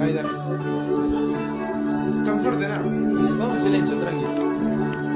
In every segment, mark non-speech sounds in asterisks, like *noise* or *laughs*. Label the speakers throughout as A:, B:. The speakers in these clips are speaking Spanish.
A: Ahí está. Tan fuerte nada.
B: Vamos silencio, tranquilo.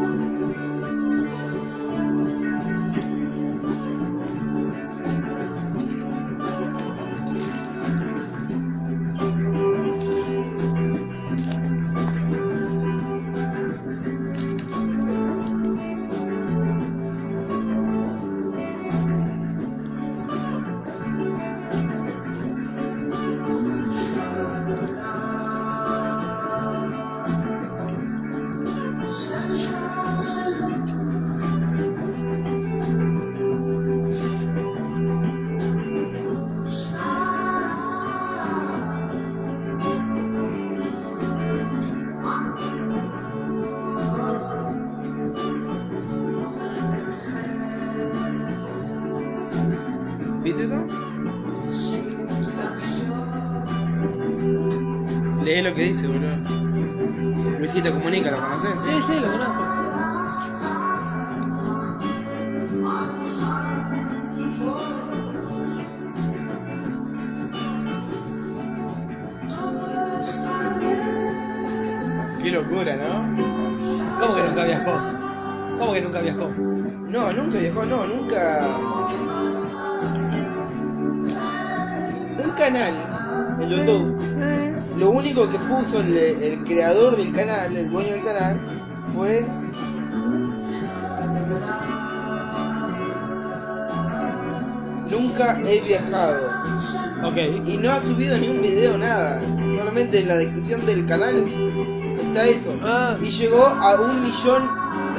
A: El, el creador del canal, el dueño del canal, fue. Nunca he viajado.
B: Ok.
A: Y no ha subido ni un video, nada. Solamente en la descripción del canal está eso.
B: Ah,
A: Y llegó a un millón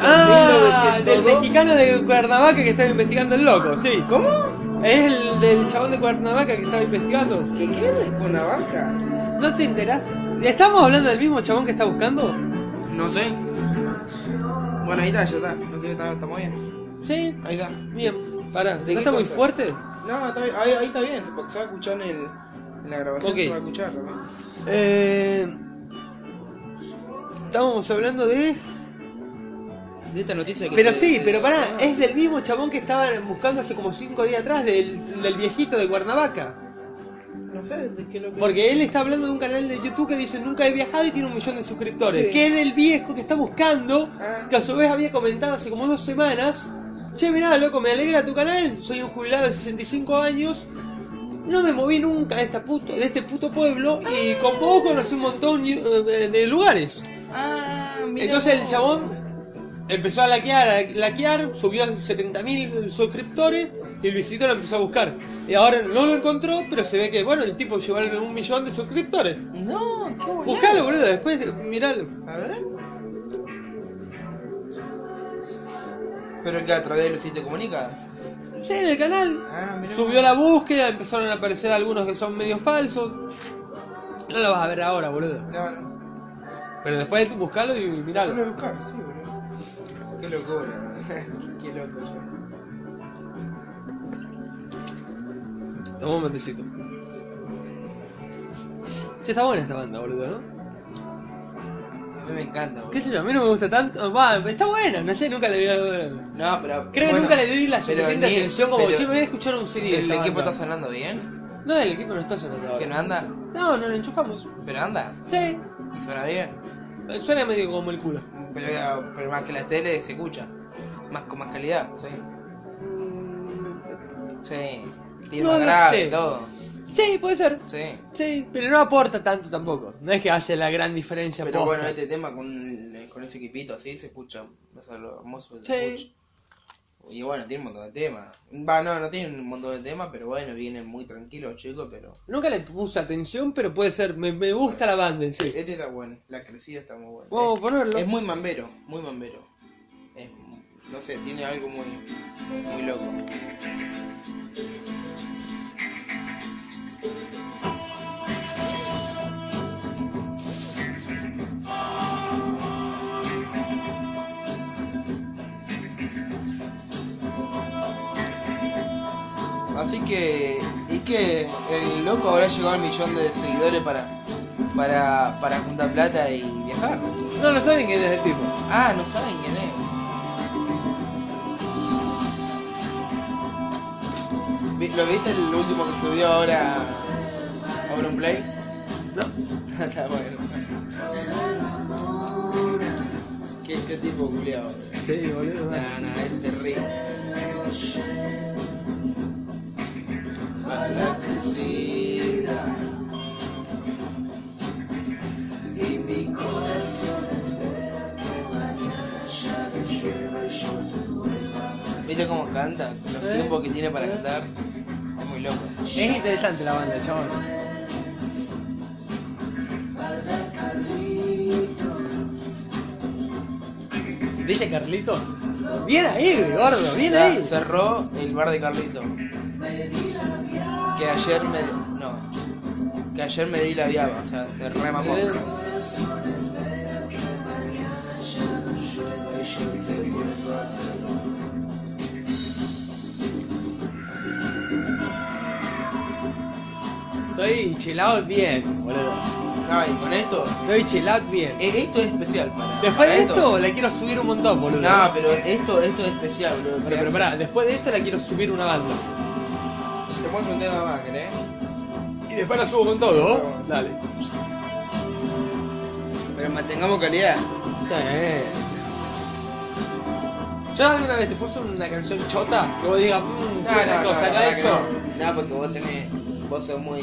B: ah del
A: 1902.
B: mexicano de Cuernavaca que estaba investigando el loco, sí.
A: ¿Cómo?
B: Es el del chabón de Cuernavaca que estaba investigando.
A: ¿Qué qué? ¿Con la vaca?
B: ¿No te enteraste? ¿Estamos hablando del mismo chabón que está buscando?
A: No sé. Bueno, ahí está, ya está. No sé, está, estamos bien.
B: Sí.
A: Ahí está.
B: Bien, pará.
A: ¿De
B: ¿No está muy fuerte?
A: No, está bien. Ahí, ahí está bien, porque se va a escuchar en, el, en la grabación.
B: Ok.
A: Se va a escuchar también.
B: Eh... Estábamos hablando de...
A: De esta noticia que
B: Pero
A: te-
B: sí,
A: te-
B: pero pará, es del mismo chabón que estaban buscando hace como 5 días atrás, del, del viejito de Cuernavaca.
A: No sé de qué lo que.
B: Porque él está hablando de un canal de YouTube que dice nunca he viajado y tiene un millón de suscriptores.
A: Sí.
B: Que es del viejo que está buscando,
A: Ah.
B: que a su vez había comentado hace como dos semanas. Che, mirá, loco, me alegra tu canal, soy un jubilado de 65 años. No me moví nunca de, esta puto, de este puto pueblo y con vos conocí un montón eh, de lugares.
A: Ah, mira.
B: Entonces el chabón empezó a laquear, a laquear, subió a 70.000 suscriptores y Luisito lo empezó a buscar. Y ahora no lo encontró, pero se ve que, bueno, el tipo llegó a un millón de suscriptores.
A: No, qué bueno.
B: Buscalo, boludo, después de- miralo.
A: A ver. Pero que a través de Lucito Comunica.
B: Sí, en el canal.
A: Ah, mira.
B: Subió la búsqueda, empezaron a aparecer algunos que son medio falsos. No lo vas a ver ahora, boludo.
A: No, no.
B: Pero después buscalo y
A: Lo voy
B: miralo.
A: a buscar, sí, boludo. Qué locura. *laughs* Qué loco,
B: Toma un matecito. Che, está buena esta banda, boludo, ¿no?
A: A mí me encanta, boludo.
B: ¿Qué sé yo? A mí no me gusta tanto. Va, está buena, no sé, nunca le vi.
A: No, pero.
B: Creo que
A: bueno,
B: nunca le di la
A: pero
B: suficiente
A: ni-
B: atención como,
A: pero
B: che, me voy a escuchar un CD. de
A: ¿El
B: esta
A: equipo
B: banda".
A: está sonando bien?
B: No, el equipo no está sonando ahora.
A: ¿Que no anda?
B: No, no lo enchufamos.
A: Pero anda.
B: Sí,
A: Y suena bien.
B: suena medio como el culo.
A: Pero, pero más que la tele se escucha. Más con más calidad, sí. Sí. Tiene
B: No
A: grave
B: sé.
A: y todo.
B: Sí, puede ser.
A: Sí.
B: Sí, pero no aporta tanto tampoco. No es que hace la gran diferencia.
A: Pero
B: posta.
A: bueno, este tema con, con ese equipito así se escucha. Eso es lo hermoso que se
B: Sí.
A: escucha. Y bueno, tiene un montón de temas. Va, no, no tiene un montón de temas, pero bueno, vienen muy tranquilos, chicos, pero...
B: Nunca le puse atención, pero puede ser. Me, me gusta la banda en sí.
A: Este está bueno, la crecida está muy buena.
B: Vamos a ponerlo.
A: es muy mambero, muy mambero. No sé, tiene algo muy, muy loco. Así que, ¿y que El loco habrá llegado al millón de seguidores para, para, para juntar plata y viajar.
B: No lo saben quién es el tipo.
A: Ah, no saben quién es. Vi- ¿Lo viste el último que subió ahora a Play?
B: ¿no? *laughs*
A: Está bueno. ¿Qué, qué tipo culiado?
B: Sí, boludo.
A: Nah, nah, es terrible. Bala crecida y mi corazón espera que mañana ya llueva y yo te vuelva. ¿Viste cómo canta? Los
B: ¿Eh?
A: tiempos que tiene para cantar. Es muy loco.
B: Es interesante la banda, chabón. ¿Viste Carlitos? Bien ahí, gordo, bien
A: Ya
B: ahí.
A: cerró el bar de Carlito. Que ayer me. No. Que ayer me di la viaba, o sea, se remamó.
B: Estoy chill out bien, boludo.
A: No, y con esto.
B: Estoy chill out bien.
A: eh, Esto es especial para.
B: Después
A: para
B: de esto la quiero subir un montón, boludo.
A: No, pero esto, esto es especial, bro.
B: Pero, pero pará, después de esto la quiero subir una banda.
A: Te muestro un tema más, ¿querés?
B: Y después la subo con todo. Dale.
A: Pero mantengamos calidad.
B: Yo alguna vez te puse una canción chota que vos digas, mmm,
A: No,
B: qué
A: no, no,
B: cosa,
A: no,
B: acá eso.
A: No, porque vos tenés. Vos sos muy.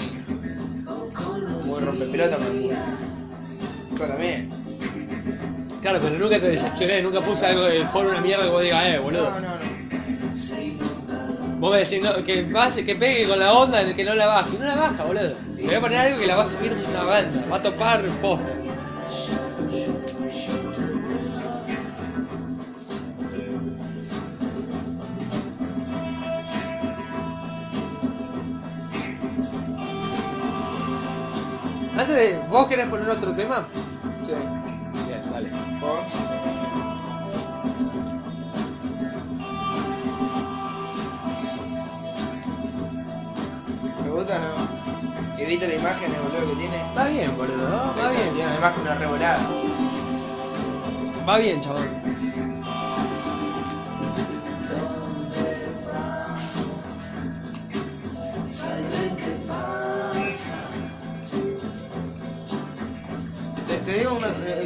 A: Muy rompepelota, muy. Yo también.
B: Claro, pero nunca te decepcioné, nunca puse algo del foro una mierda que vos digas, eh, boludo.
A: No, no, no.
B: Vos me decís no, que vaya, que pegue con la onda en el que no la baje. No la baja, boludo. Te voy a poner algo que la va a subir una banda, va a topar posta. Antes de. ¿Vos querés poner otro tema?
A: Sí.
B: Bien, dale.
A: ¿Vos? ¿Me gusta o no? ¿Y viste la imagen, el boludo que tiene?
B: Va bien, boludo, ¿no? Va
A: Tiene
B: bien.
A: una imagen una revolada.
B: Va bien, chabón.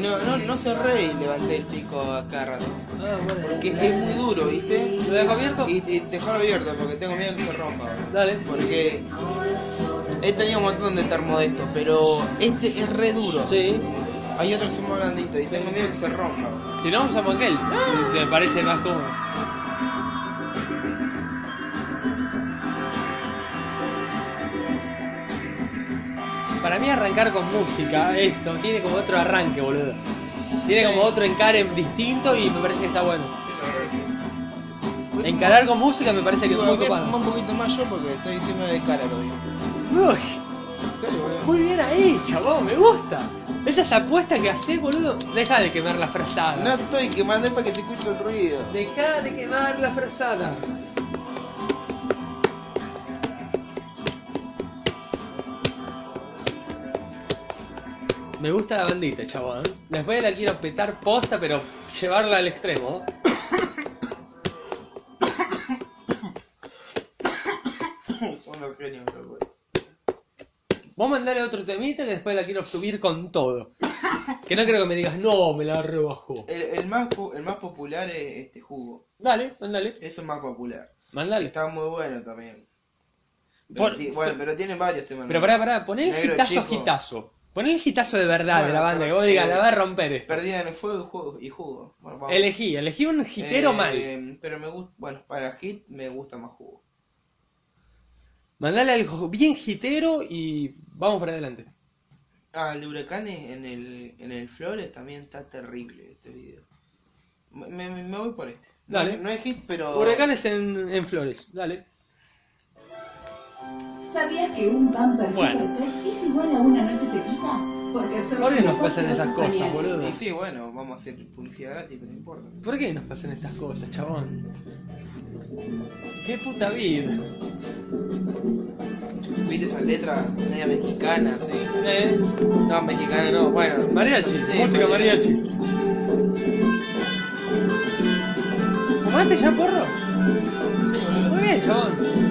A: No, no, no cerré y levanté el pico acá rato.
B: Ah, bueno.
A: Porque es muy duro, ¿viste?
B: ¿Lo dejo abierto?
A: Y, y dejarlo abierto porque tengo miedo que se rompa.
B: Dale.
A: Porque he tenido un montón de termodestos, pero este es re duro.
B: Sí.
A: Hay otros que son más blanditos y tengo miedo que se rompa.
B: Si no, usamos aquel. ¿Te parece más cómodo? Para mí arrancar con música, esto, tiene como otro arranque, boludo. Tiene como otro encare distinto y me parece que está bueno. Encarar con música me parece que es muy
A: voy a fumar
B: copado.
A: un poquito más yo porque estoy encima de cara todavía.
B: Uy, muy bien ahí, chabón, me gusta. Esa es apuesta que haces, boludo. Deja de quemar la frazada.
A: No estoy quemando es para que se escuche el ruido.
B: Deja de quemar la frazada. Me gusta la bandita, chabón. Después la quiero petar posta, pero llevarla al extremo.
A: Son los genios.
B: Vos mandale otro temita y después la quiero subir con todo. Que no creo que me digas, no, me la rebajó.
A: El, el, más, el más popular es este jugo.
B: Dale, mandale.
A: Eso es el más popular.
B: Mandale.
A: Está muy bueno también. Pero
B: Por-
A: ti- bueno, pero tiene varios temas.
B: Pero pará, pará, poné el
A: Negro
B: hitazo,
A: chico.
B: hitazo. Poné el hitazo de verdad de la banda, que vos digas,
A: eh,
B: la va a romper esto.
A: Perdida en el fuego y jugo. Y jugo. Bueno.
B: Elegí, elegí un hitero
A: Eh,
B: mal.
A: Pero me gusta, bueno, para hit me gusta más jugo.
B: Mandale algo bien hitero y vamos para adelante.
A: Ah, el de huracanes en el, en el Flores también está terrible este video. Me, me- me voy por este. No,
B: Dale.
A: no es hit, pero.
B: Huracanes en, en flores, dale.
C: ¿Sabías que un Pampers
B: Bueno.
C: Es igual a una noche sequita? Porque absorbe
B: ¿Por qué nos pasan esas cosas,
C: pañales.
B: boludo?
A: Y sí, bueno, vamos a hacer publicidad gratis, pero no importa.
B: ¿Por qué nos pasan estas cosas, chabón? Qué puta vida.
A: ¿Viste esa letra media mexicana, sí?
B: Eh,
A: No, mexicana no, bueno.
B: mariachi,
A: Sí,
B: música mariachi. ¿Fumaste ya, porro?
A: Sí, boludo.
B: Muy bien, chabón.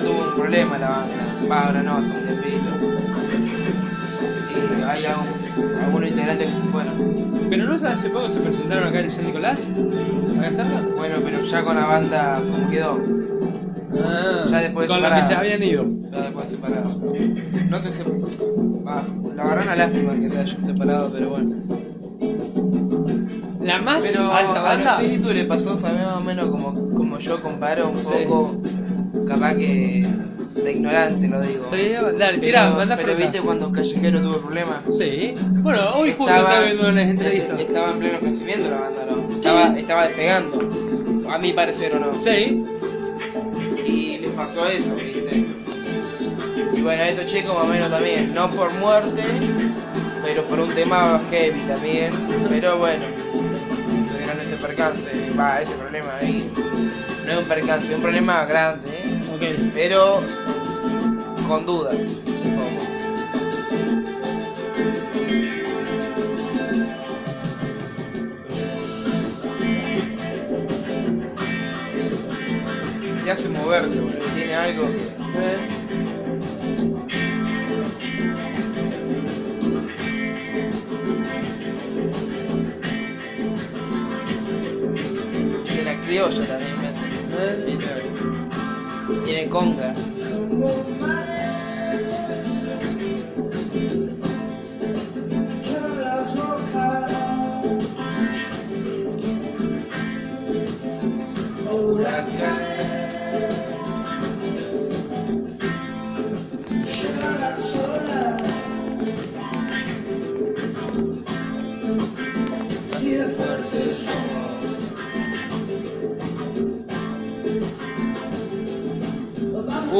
A: Tuvo un problema la banda. Va, ahora no, un tiempito. Y hay algún- algunos integrantes que se fueron.
B: Pero no hace poco se presentaron acá en San Nicolás. ¿Acá cerca?
A: Bueno, pero ya con la banda como quedó.
B: Ah,
A: Ya después
B: con lo que se habían ido.
A: Ya después separado. No sé si. Va, la verdad una lástima que se hayan separado, pero bueno.
B: La más
A: Pero
B: alta
A: al
B: banda.
A: espíritu le pasó, ¿sabes? Más o menos como, como yo comparo un
B: Sí.
A: poco. Capaz que de ignorante lo digo.
B: Sí, dale,
A: Pero,
B: tirá,
A: pero
B: fruta.
A: viste cuando Callejero tuvo problemas.
B: Sí. Bueno, hoy justo estaba viendo entrevistas.
A: Estaba en pleno crecimiento la banda, ¿no? Estaba, estaba despegando. A mi parecer o no.
B: Sí.
A: Y les pasó eso, viste. Y bueno, estos chicos más o menos también. No por muerte, pero por un tema heavy también. Pero bueno, tuvieron ese percance. Va, ese problema ahí. No es un percance, es un problema grande, ¿eh? Pero con dudas. Te hace moverte, boludo. tiene algo que.
B: Eh,
A: criolla también. Tiene conga.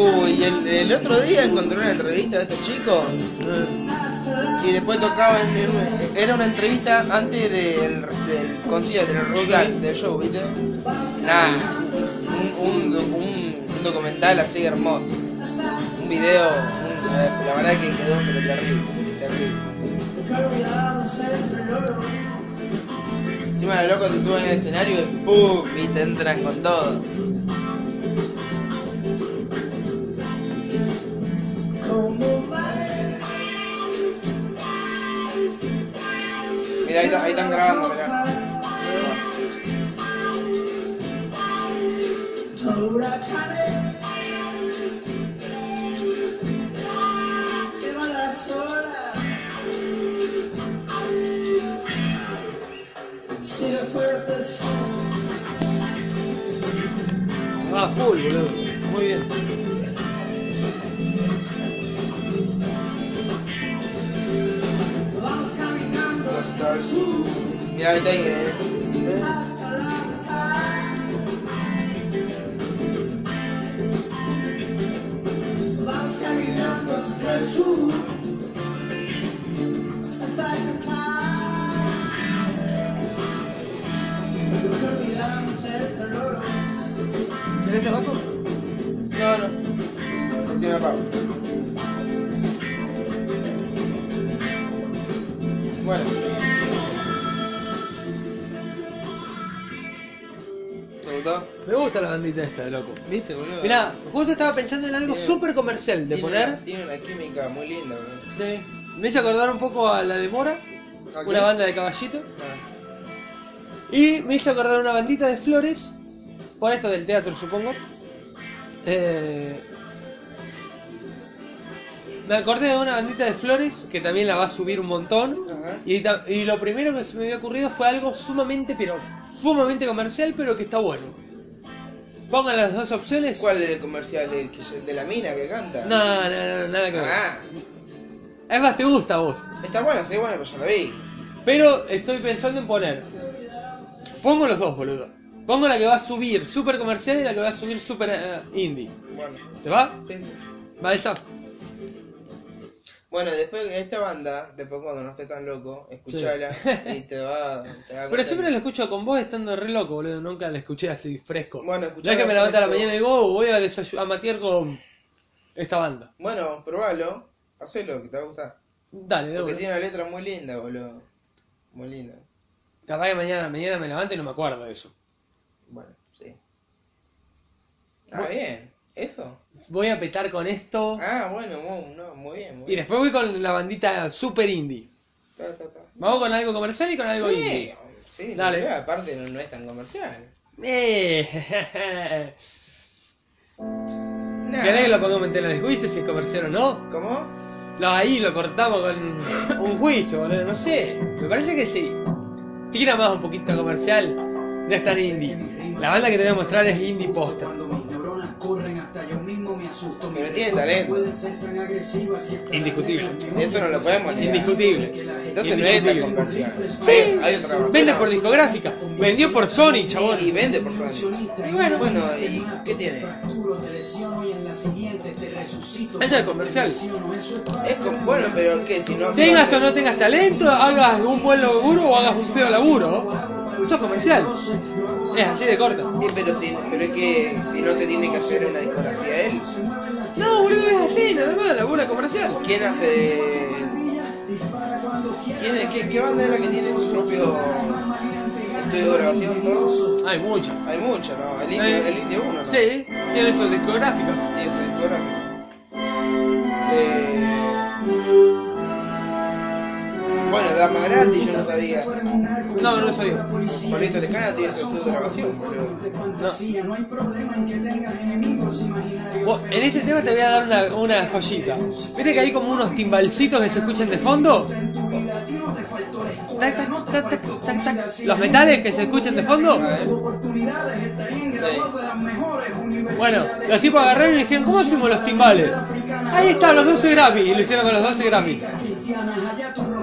A: Uy, el, otro día encontré una entrevista de estos chicos y después tocaban. en- Era una entrevista antes del, del concierto, del del show, ¿viste? Nada, un, un, doc- un- un documental así hermoso. Un video, eh, la verdad que quedó pero terrible, terrible. Encima los locos te suben en el escenario y ¡pum! y te entran con todo. Mira, ahí, ahí están grabando, mirá.
B: Ah, full, boludo. Muy bien.
A: Mira, ahí está ahí, eh.
B: ¿Querés tabaco?
A: No, no. No tiene pago. Bueno.
B: Me gusta la bandita esta, loco.
A: ¿Viste, boludo?
B: Mirá, justo estaba pensando en algo
A: Tiene-
B: súper comercial de
A: Tiene
B: poner.
A: una- tiene una química muy linda, boludo.
B: Sí. Me hizo acordar un poco a la de Mora,
A: ¿A
B: una banda de caballito.
A: Ah.
B: Y me hizo acordar una bandita de flores, por esto del teatro supongo. Eh, me acordé de una bandita de flores que también la va a subir un montón.
A: Ajá.
B: Y, ta- y lo primero que se me había ocurrido fue algo sumamente, pero sumamente comercial, pero que está bueno. Pongan las dos opciones.
A: ¿Cuál es el comercial? ¿El que de la mina que canta?
B: No, no, no, nada que ver.
A: Ah,
B: Es más, te gusta a vos.
A: está buena, sí, bueno, pues ya la vi.
B: Pero estoy pensando en poner. Pongo los dos, boludo. Pongo la que va a subir super comercial y la que va a subir super eh, indie.
A: Bueno,
B: ¿Te va?
A: sí, sí.
B: Va, ahí está.
A: Bueno, después esta banda, después cuando no esté tan loco, escuchala y te va, te va a
B: Pero siempre la escucho con vos estando re loco, boludo. Nunca la escuché así fresco.
A: Bueno,
B: ya que me levanto a la mañana y digo, oh, voy a, desayu- a matear con esta banda.
A: Bueno, probalo, hacelo, que te va a gustar.
B: Dale, de
A: Porque tiene una letra muy linda, boludo. Muy linda.
B: Capaz que mañana, mañana me levanto y no me acuerdo de eso.
A: Bueno, sí. Está bien. ¿Eso?
B: Voy a petar con esto.
A: Ah, bueno, no, muy bien, muy
B: Y después voy con la bandita super indie.
A: Ta, ta, ta.
B: Vamos con algo comercial y con algo
A: Sí,
B: indie.
A: sí,
B: Dale.
A: Aparte no, no es tan comercial.
B: Eh,
A: Nah.
B: ¿Querés que lo pongamos en tela de juicio si es comercial o no?
A: ¿Cómo?
B: Lo, ahí lo cortamos con un juicio, boludo, no sé. Me parece que sí. Tira más un poquito comercial. No es tan indie. La banda que te voy a mostrar es indie posta.
D: Asusto.
A: Pero tiene talento.
D: pueden ser tan agresivas y hasta
B: Indiscutible.
A: Eso no lo podemos negar.
B: Indiscutible.
A: Entonces no es tan comercial.
B: Sí.
A: Hay, otra
B: Vende por discográfica. Vendió por Sony, chabón.
A: Y vende por Sony.
D: Y
A: bueno, bueno, ¿y qué tiene?
B: Eso es comercial.
A: Es como, bueno, pero ¿qué? Si no
B: Tengas o no tengas talento, hagas un buen laburo o hagas un feo laburo. Eso es comercial. Es así de corta.
A: Sí, pero, si, pero es que si no se tiene que hacer una discografía él.
B: No, boludo, es así, nada más, labura comercial.
A: ¿Quién hace.? ¿Quién es- qué, qué banda es la que tiene su propio estudio de grabación? Todo?
B: Hay mucho.
A: Hay mucho, ¿no? El
B: Eh,
A: Indio, el Indio 1, ¿no?
B: Sí, tiene su discográfica.
A: Y eso, discográfico. Eh, bueno, Dama Gratis yo no sabía.
B: No, no lo sabía.
A: Juanito Lescana tiene su estudio de grabación, pero...
D: No en.
B: Vos, este tema te voy a dar una, una joyita. ¿Viste que hay como unos timbalcitos que se escuchan de fondo? Tac, tac, tac. Los metales que se escuchan de fondo. Bueno, los tipos agarraron y dijeron, ¿cómo hacemos los timbales? Ahí están los 12 Grammy. Y lo hicieron con los 12 Grammy.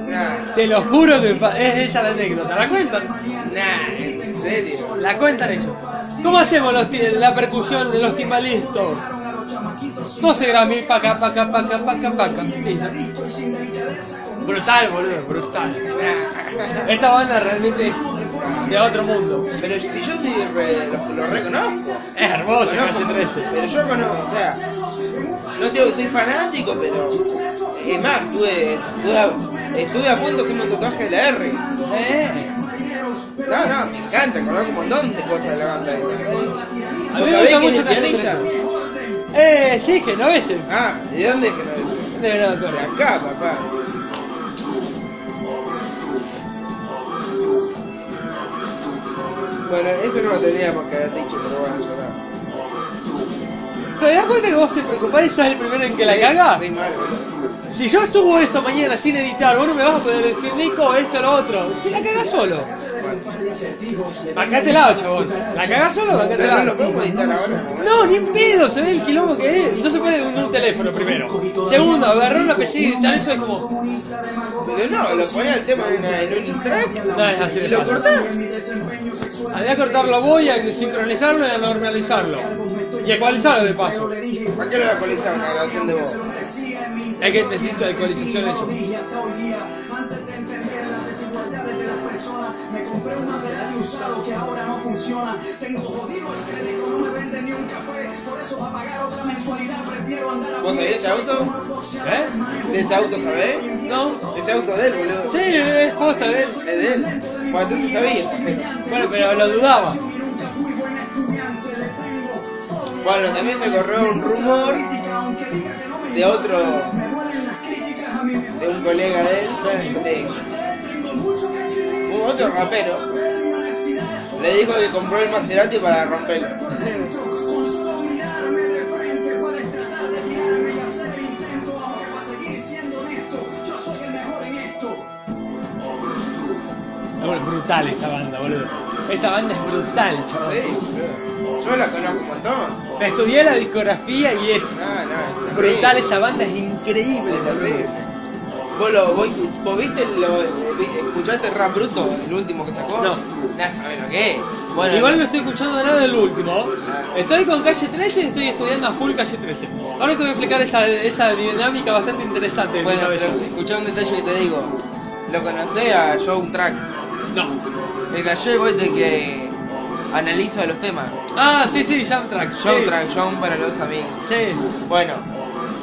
A: Nah,
B: Te lo juro que es esa la anécdota. ¿La cuentan?
A: nah, en serio.
B: La cuentan ellos. ¿Cómo hacemos los la percusión de los timbalistas? 12 Grammy, paca, paca, paca, paca, paca. Listo. Brutal, boludo, brutal.
A: Nah.
B: Esta banda realmente es de otro mundo.
A: Pero si yo re- lo, lo reconozco.
B: Es hermoso,
A: Conozco,
B: Calle 13.
A: Pero yo conozco, o sea, no digo que soy fanático, pero es más, estuve, estuve, a, estuve a punto de hacerme un tatuaje de la R.
B: Eh,
A: No, no, me encanta, conozco un montón de cosas de la banda.
B: a mí
A: ¿Vos
B: me gusta mucho
A: pianista?
B: 13. Eh, sí, genoveses.
A: Ah, ¿y de dónde es que no es?
B: De
A: acá, papá. Bueno, eso no lo teníamos que haber dicho, pero bueno, ya está.
B: ¿Te das cuenta que vos te preocupás y sos el primero en que la caga?
A: Sí, mal.
B: Si yo subo esto mañana sin editar, vos no me vas a poder decir, Nico, esto, lo otro. Si la cagás solo. Bancate lado, chabón. ¿La cagás solo? Bancate lado.
A: ¿no?
B: Ni en pedo, se ve el quilombo que es. No se puede hundir un teléfono primero. Segundo, agarrar una PC y editar eso es como.
A: Pero no, lo ponía el tema en, un track
B: No, es así
A: y
B: de
A: lo cortás.
B: Había que cortarlo voy a sincronizarlo y a normalizarlo. Y ecualizarlo de paso.
A: ¿Para qué lo voy a actualizar una grabación de voz?
B: Es que necesito eso.
D: Antes de entender las desigualdades de las personas, me compré un Maserati usado que ahora no funciona. Tengo jodido el crédito, no me venden ni un café. Por eso, para pagar otra mensualidad, prefiero andar a
A: ¿Vos sabés ese auto?
B: ¿Eh?
A: ¿De ese auto sabés?
B: No.
A: Ese auto de él, boludo.
B: Sí, es posta de él.
A: Es de él. Bueno, entonces sabía.
B: Bueno, pero lo dudaba.
A: Bueno, también se corrió un rumor de otro, de un colega de él, de un otro rapero, le dijo que compró el Maserati para romperlo.
B: Es brutal esta banda, boludo. Esta banda es brutal, chaval.
A: Yo la conozco un montón.
B: Me estudié la discografía y es
A: No, no, es
B: brutal. Esta banda es increíble,
A: Es terrible. ¿Vos, lo, vos, vos viste lo, escuchaste Rap Bruto, el último que sacó?
B: No.
A: Nada, sabés lo que es. Bueno,
B: Igual no estoy escuchando nada del último. Estoy con calle 13 y estoy estudiando a full calle 13. Ahora te voy a explicar esta, esta dinámica bastante interesante.
A: Bueno, pero escuchá un detalle que te digo. Lo conocé a Joe Track,
B: No.
A: el gallego este que analiza los temas.
B: Ah, sí, sí, Jam Track.
A: Joe
B: sí.
A: Track, Joe para los amigos.
B: Sí.
A: Bueno,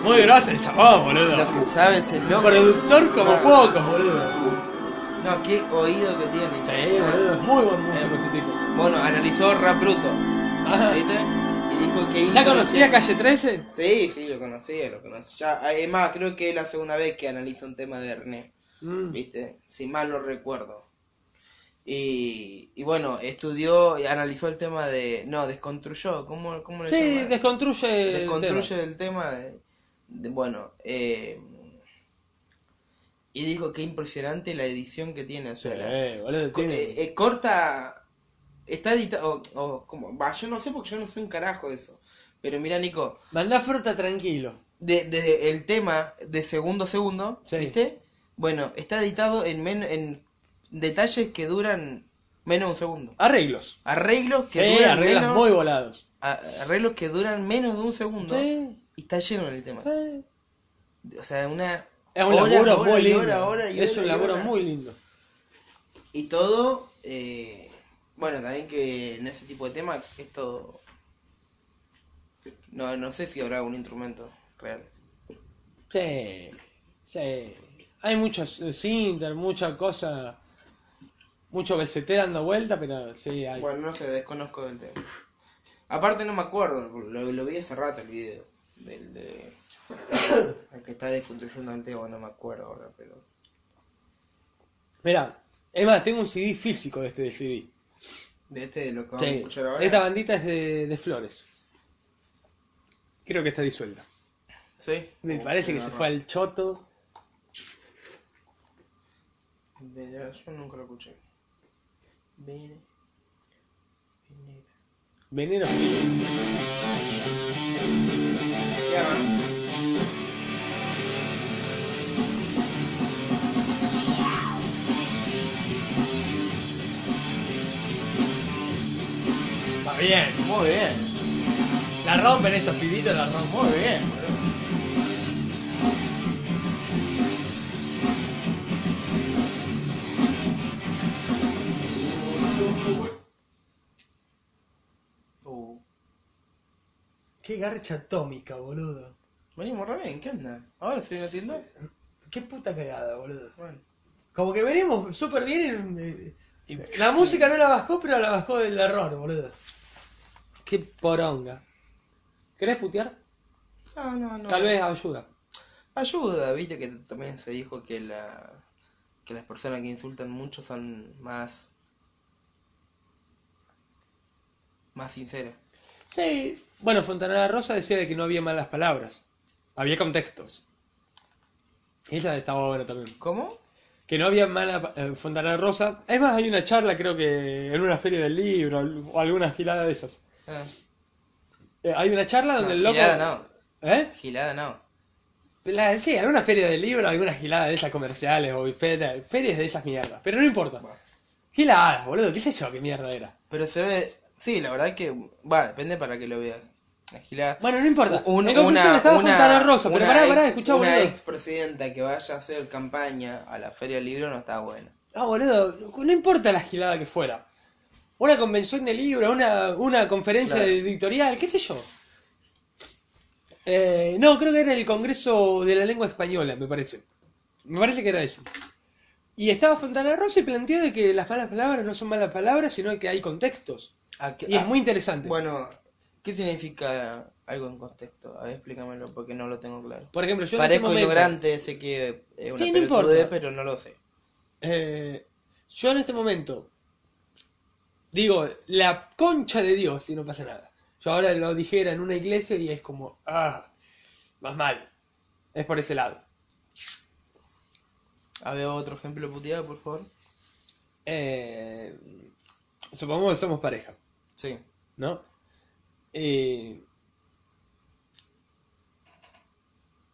B: Muy grosso el chabón, boludo.
A: lo que sabes el loco.
B: productor como pocos, boludo.
A: No, qué oído que tiene.
B: Sí, boludo. Es muy buen músico ese tipo.
A: Bueno, analizó Rap Bruto,
B: Ajá.
A: ¿viste? Y dijo que
B: ¿Ya conocía Calle 13?
A: Sí, sí, lo conocía, lo conocía. Ya, es más, creo que es la segunda vez que analiza un tema de René,
B: Mm.
A: ¿viste? Si mal no recuerdo. Y, y bueno, estudió y analizó el tema de... No, desconstruyó, ¿cómo, cómo le
B: Sí, desconstruye. el
A: Desconstruye
B: tema.
A: el tema de... de- bueno, eh, y dijo que impresionante la edición que tiene, o
B: Sí,
A: sea, la-
B: boludo,
A: co-
B: tiene-
A: eh, eh, corta... Está editado... O, o como, va, yo no sé porque yo no soy un carajo de eso. Pero mira, Nico,
B: Mandá fruta tranquilo.
A: de, de el tema de segundo a segundo,
B: Sí.
A: ¿viste? Bueno, está editado en, men- en detalles que duran menos de un segundo.
B: Arreglos.
A: Arreglos que
B: Sí,
A: duran
B: arreglos
A: menos,
B: muy volados.
A: arreglos que duran menos de un segundo
B: Sí,
A: y está lleno en el tema.
B: sí.
A: O sea, una
B: Es un
A: Horas,
B: laburo muy lindo.
A: y
B: es un laburo muy lindo.
A: y todo eh, bueno, también que en ese tipo de temas es todo no no sé si habrá un instrumento real.
B: Sí, sí. Hay muchos eh, Sinter, mucha cosa, mucho BCT dando vuelta, pero sí hay.
A: Bueno, no sé, desconozco del tema. Aparte no me acuerdo, lo, lo vi hace rato el video. Del de... el que está desconstruyendo el tema, no me acuerdo ahora, pero...
B: Mira, es más, tengo un CD físico de este CD.
A: De este de lo que vamos a escuchar ahora.
B: Esta bandita es de, de Flores. Creo que está disuelta.
A: Sí.
B: Me parece que se fue al choto.
A: Venera, Yo nunca lo escuché. Venera. Venera.
B: Veneno.
A: Ya,
B: Va bien.
A: Muy bien.
B: La rompen estos pibitos, la rompen.
A: Muy bien,
B: Qué garcha atómica, boludo.
A: venimos re bien, ¿qué onda? ¿Ahora se viene tienda?
B: Qué puta cagada, boludo.
A: Bueno.
B: Como que venimos súper bien. eh,
A: Y-
B: La música no la bajó, pero la bajó del error, boludo. Qué poronga. ¿Querés putear?
A: No, no, no.
B: Tal vez ayuda.
A: Ayuda, viste que también se dijo que la que las personas que insultan mucho son más más sinceras.
B: Sí. Bueno, Fontanara Rosa decía de que no había malas palabras. Había contextos. Esa estaba buena también.
A: ¿Cómo?
B: Que no había mala eh, Fontanara Rosa. Es más, hay una charla, creo que en una feria del libro o alguna gilada de esas.
A: Ah,
B: Eh, hay una charla donde
A: no,
B: el loco.
A: Gilada no.
B: ¿Eh?
A: Gilada no.
B: La- sí, alguna feria del libro, alguna gilada de esas comerciales o feria- ferias de esas mierdas. Pero no importa. Giladas, boludo, qué sé yo qué mierda era.
A: Pero se ve, sí, la verdad que va, depende para que lo veas.
B: Bueno, no importa.
A: Un-
B: en conclusión estaba Fontana Rosa, pero
A: una
B: pará, pará, escuchá,
A: Una
B: boludo.
A: ex presidenta que vaya a hacer campaña a la Feria del Libro no está buena.
B: Ah, boludo, no importa la gilada que fuera. Una convención de libro, una, una conferencia
A: Claro.
B: editorial, qué sé yo. Eh, no, creo que era el Congreso de la Lengua Española, me parece. Me parece que era eso. Y estaba Fontana Rosa y planteó de que las malas palabras no son malas palabras, sino que hay contextos.
A: ¿A qué-
B: Y es
A: ah,
B: muy interesante.
A: Bueno, ¿qué significa algo en contexto? A ver, explícamelo porque no lo tengo claro.
B: Por ejemplo, yo en
A: Parezco
B: este momento,
A: ignorante, sé que es una
B: Sí, no
A: pero no lo sé.
B: eh, yo en este momento digo la concha de Dios y no pasa nada. Yo ahora lo dijera en una iglesia y es como, ah, más mal. Es por ese lado.
A: A ver, otro ejemplo puteado, por favor.
B: Eh, supongamos que somos pareja,
A: Sí.
B: ¿no? Eh,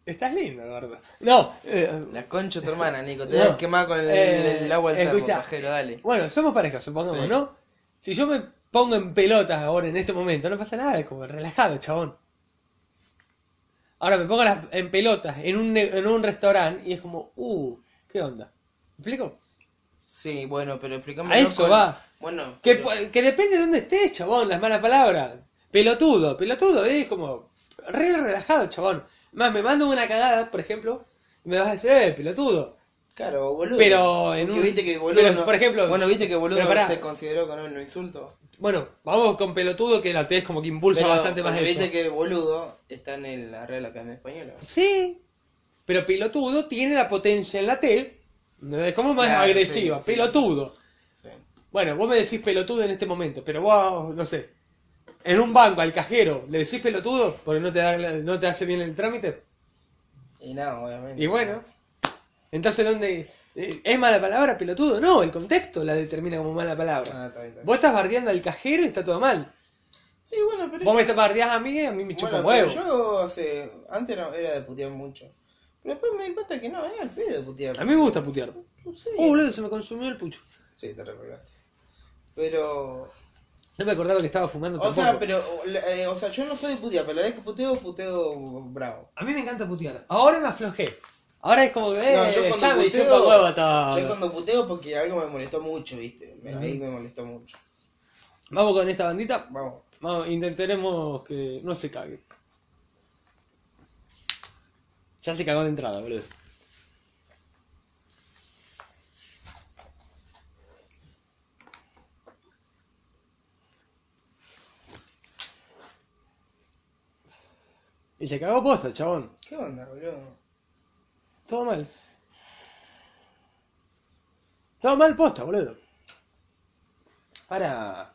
B: Estás lindo, gordo. No, eh,
A: La concha de tu hermana, Nico. Te
B: No.
A: a quemar con el,
B: Eh,
A: el agua del termo, pajero, dale.
B: Bueno, somos pareja, supongamos,
A: Sí.
B: ¿no? Si yo me pongo en pelotas ahora en este momento, no pasa nada, es como relajado, chabón. Ahora me pongo las- en pelotas en un, en un restaurante y es como, uh, ¿qué onda? ¿Me explico?
A: Sí, bueno, pero explícame.
B: A eso va.
A: Bueno,
B: Que,
A: pero-
B: que depende de dónde estés, chabón, las malas palabras. Pelotudo, pelotudo, es como re relajado, chabón. Más, me mando una cagada, por ejemplo, y me vas a decir, eh, pelotudo.
A: Claro, boludo.
B: Pero en un-
A: viste que boludo.
B: pero,
A: no-
B: por ejemplo-
A: Bueno, viste que boludo se consideró con un insulto.
B: Bueno, vamos con pelotudo que la T es como que impulsa
A: Pero,
B: bastante más eso.
A: viste que boludo está en el- la Academia Española.
B: Sí, pero pelotudo tiene la potencia en la T. Es como más
A: Claro,
B: agresiva.
A: sí,
B: pelotudo.
A: Sí.
B: Bueno, vos me decís pelotudo en este momento, pero vos, no sé. En un banco, al cajero, ¿le decís pelotudo? Porque no te, da, no te hace bien el trámite.
A: Y nada, obviamente.
B: Y bueno, entonces, ¿dónde? ¿Es mala palabra pelotudo? No, el contexto la determina como mala palabra.
A: Ah, está bien, está bien.
B: Vos estás bardeando al cajero y está todo mal.
A: Sí, bueno, pero.
B: Vos me bardeás a mí y a mí me chupa
A: bueno,
B: huevo.
A: pero yo hace. Antes era de putear mucho. Pero después me di cuenta que no, era al pedo putear.
B: A mí me gusta putear.
A: Sí,
B: Oh, boludo, se me consumió el pucho.
A: sí te recordaste. Pero.
B: No me acordaba que estaba fumando
A: O
B: tampoco.
A: sea, pero. eh, o sea, yo no soy de putear, pero la vez que puteo, puteo bravo.
B: A mí me encanta putear. Ahora me aflojé. Ahora es como que, eh,
A: No, yo
B: ya
A: cuando
B: me
A: puteo,
B: chupa huevo todo.
A: yo cuando puteo porque algo me molestó mucho, viste. Me- Ahí me molestó mucho.
B: Vamos con esta bandita.
A: Vamos.
B: Vamos, intentaremos que no se cague. Ya se cagó de entrada, boludo. Y se cagó posta, chabón.
A: ¿Qué onda, boludo?
B: Todo mal. Todo mal posta, boludo. Para.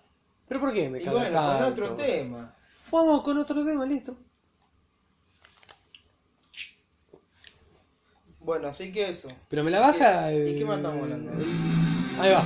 B: ¿Pero por qué me
A: Y
B: cago
A: bueno, con
B: tanto?
A: otro tema.
B: Vamos con otro tema, listo.
A: Bueno, así que eso.
B: Pero me la
A: ¿Y
B: baja.
A: qué- ¿Y qué más estamos hablando?
B: Ahí va.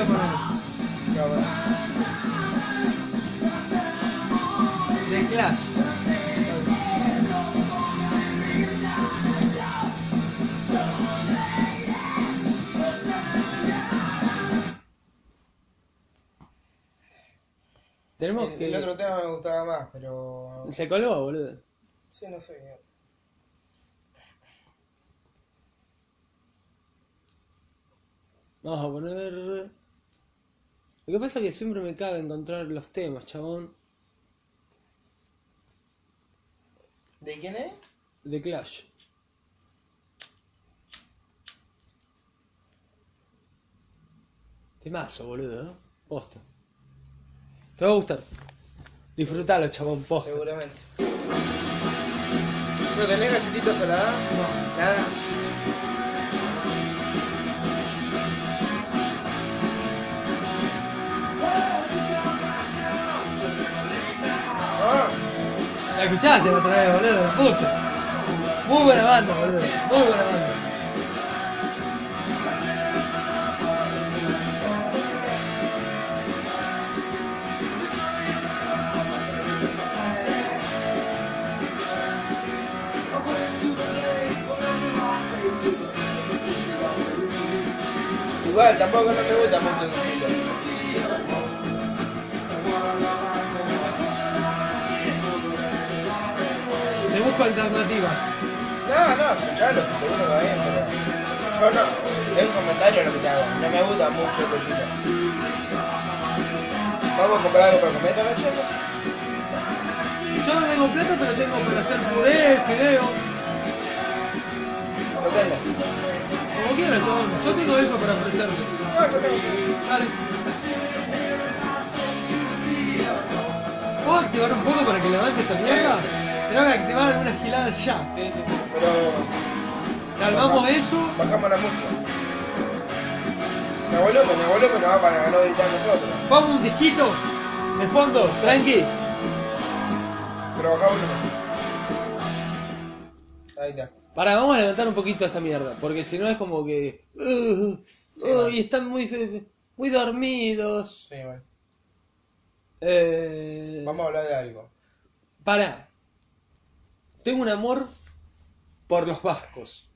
A: Ahora
B: Ya sé que voy a poner.
A: Cabrón.
B: De Clash. Tenemos
A: El,
B: que.
A: el otro tema me gustaba más, pero.
B: Se colgó, boludo.
A: Sí, no sé.
B: Vamos a poner. Lo que pasa es que siempre me cabe encontrar los temas, chabón.
A: ¿De quién es?
B: de Clash. Temazo, boludo, ¿no? Posta. Te va a gustar. Disfrutalo, chabón, posta.
A: Seguramente. ¿No tenés galletitas saladas?
B: No.
A: Nada.
B: La escuchaste la otra vez, boludo, puta. Muy buena banda, boludo. Muy buena banda.
A: igual, tampoco no me gusta mucho
B: busco alternativas.
A: No, no, escuchalo, te gusta está bien, pero yo no, es un comentario lo que te hago, no me gusta mucho este. ¿Vamos a comprar algo para comer esta noche?
B: Yo no tengo plata, pero tengo para hacer puré, fideo.
A: No tengo.
B: Como quieras, chabón. Yo tengo eso para ofrecerte.
A: No, no tengo.
B: Dale. ¿Puedo activar un poco para que levante esta mierda? Tengo que activar algunas giladas ya.
A: Sí, sí, sí, pero
B: Calmamos eso.
A: bajamos la música. Mi abuelo me lo va para no gritar nosotros.
B: Vamos un disquito de fondo, tranqui.
A: Pero bajá volumen. Ahí está.
B: Para, vamos a levantar un poquito esta mierda, porque si no es como que. Uh, uh, y están muy, muy dormidos.
A: Sí, bueno.
B: Eh,
A: Vamos a hablar de algo.
B: Para. Tengo un amor por los vascos.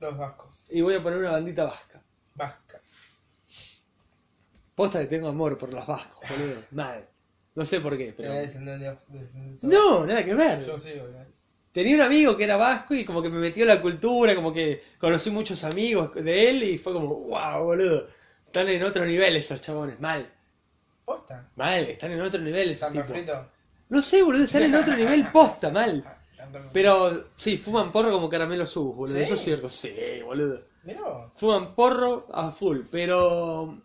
A: Los vascos.
B: Y voy a poner una bandita vasca.
A: Vasca.
B: Posta que tengo amor por los vascos, boludo. Mal. No sé por qué, pero.
A: Tenés descendencia. descendencia-
B: No, nada que ver.
A: Yo sí, boludo.
B: Tenía un amigo que era vasco y como que me metió en la cultura, como que conocí muchos amigos de él y fue como, wow, boludo. Están en otro nivel esos chabones. Mal.
A: ¿Posta?
B: Mal, están en otro nivel esos
A: ¿San
B: tipos.
A: refrito?
B: No sé, boludo, están en otro nivel posta, mal. Pero sí, fuman porro como caramelo subs, boludo.
A: ¿Sí?
B: Eso es cierto. Sí, boludo.
A: Mirá vos.
B: Fuman porro a full, pero.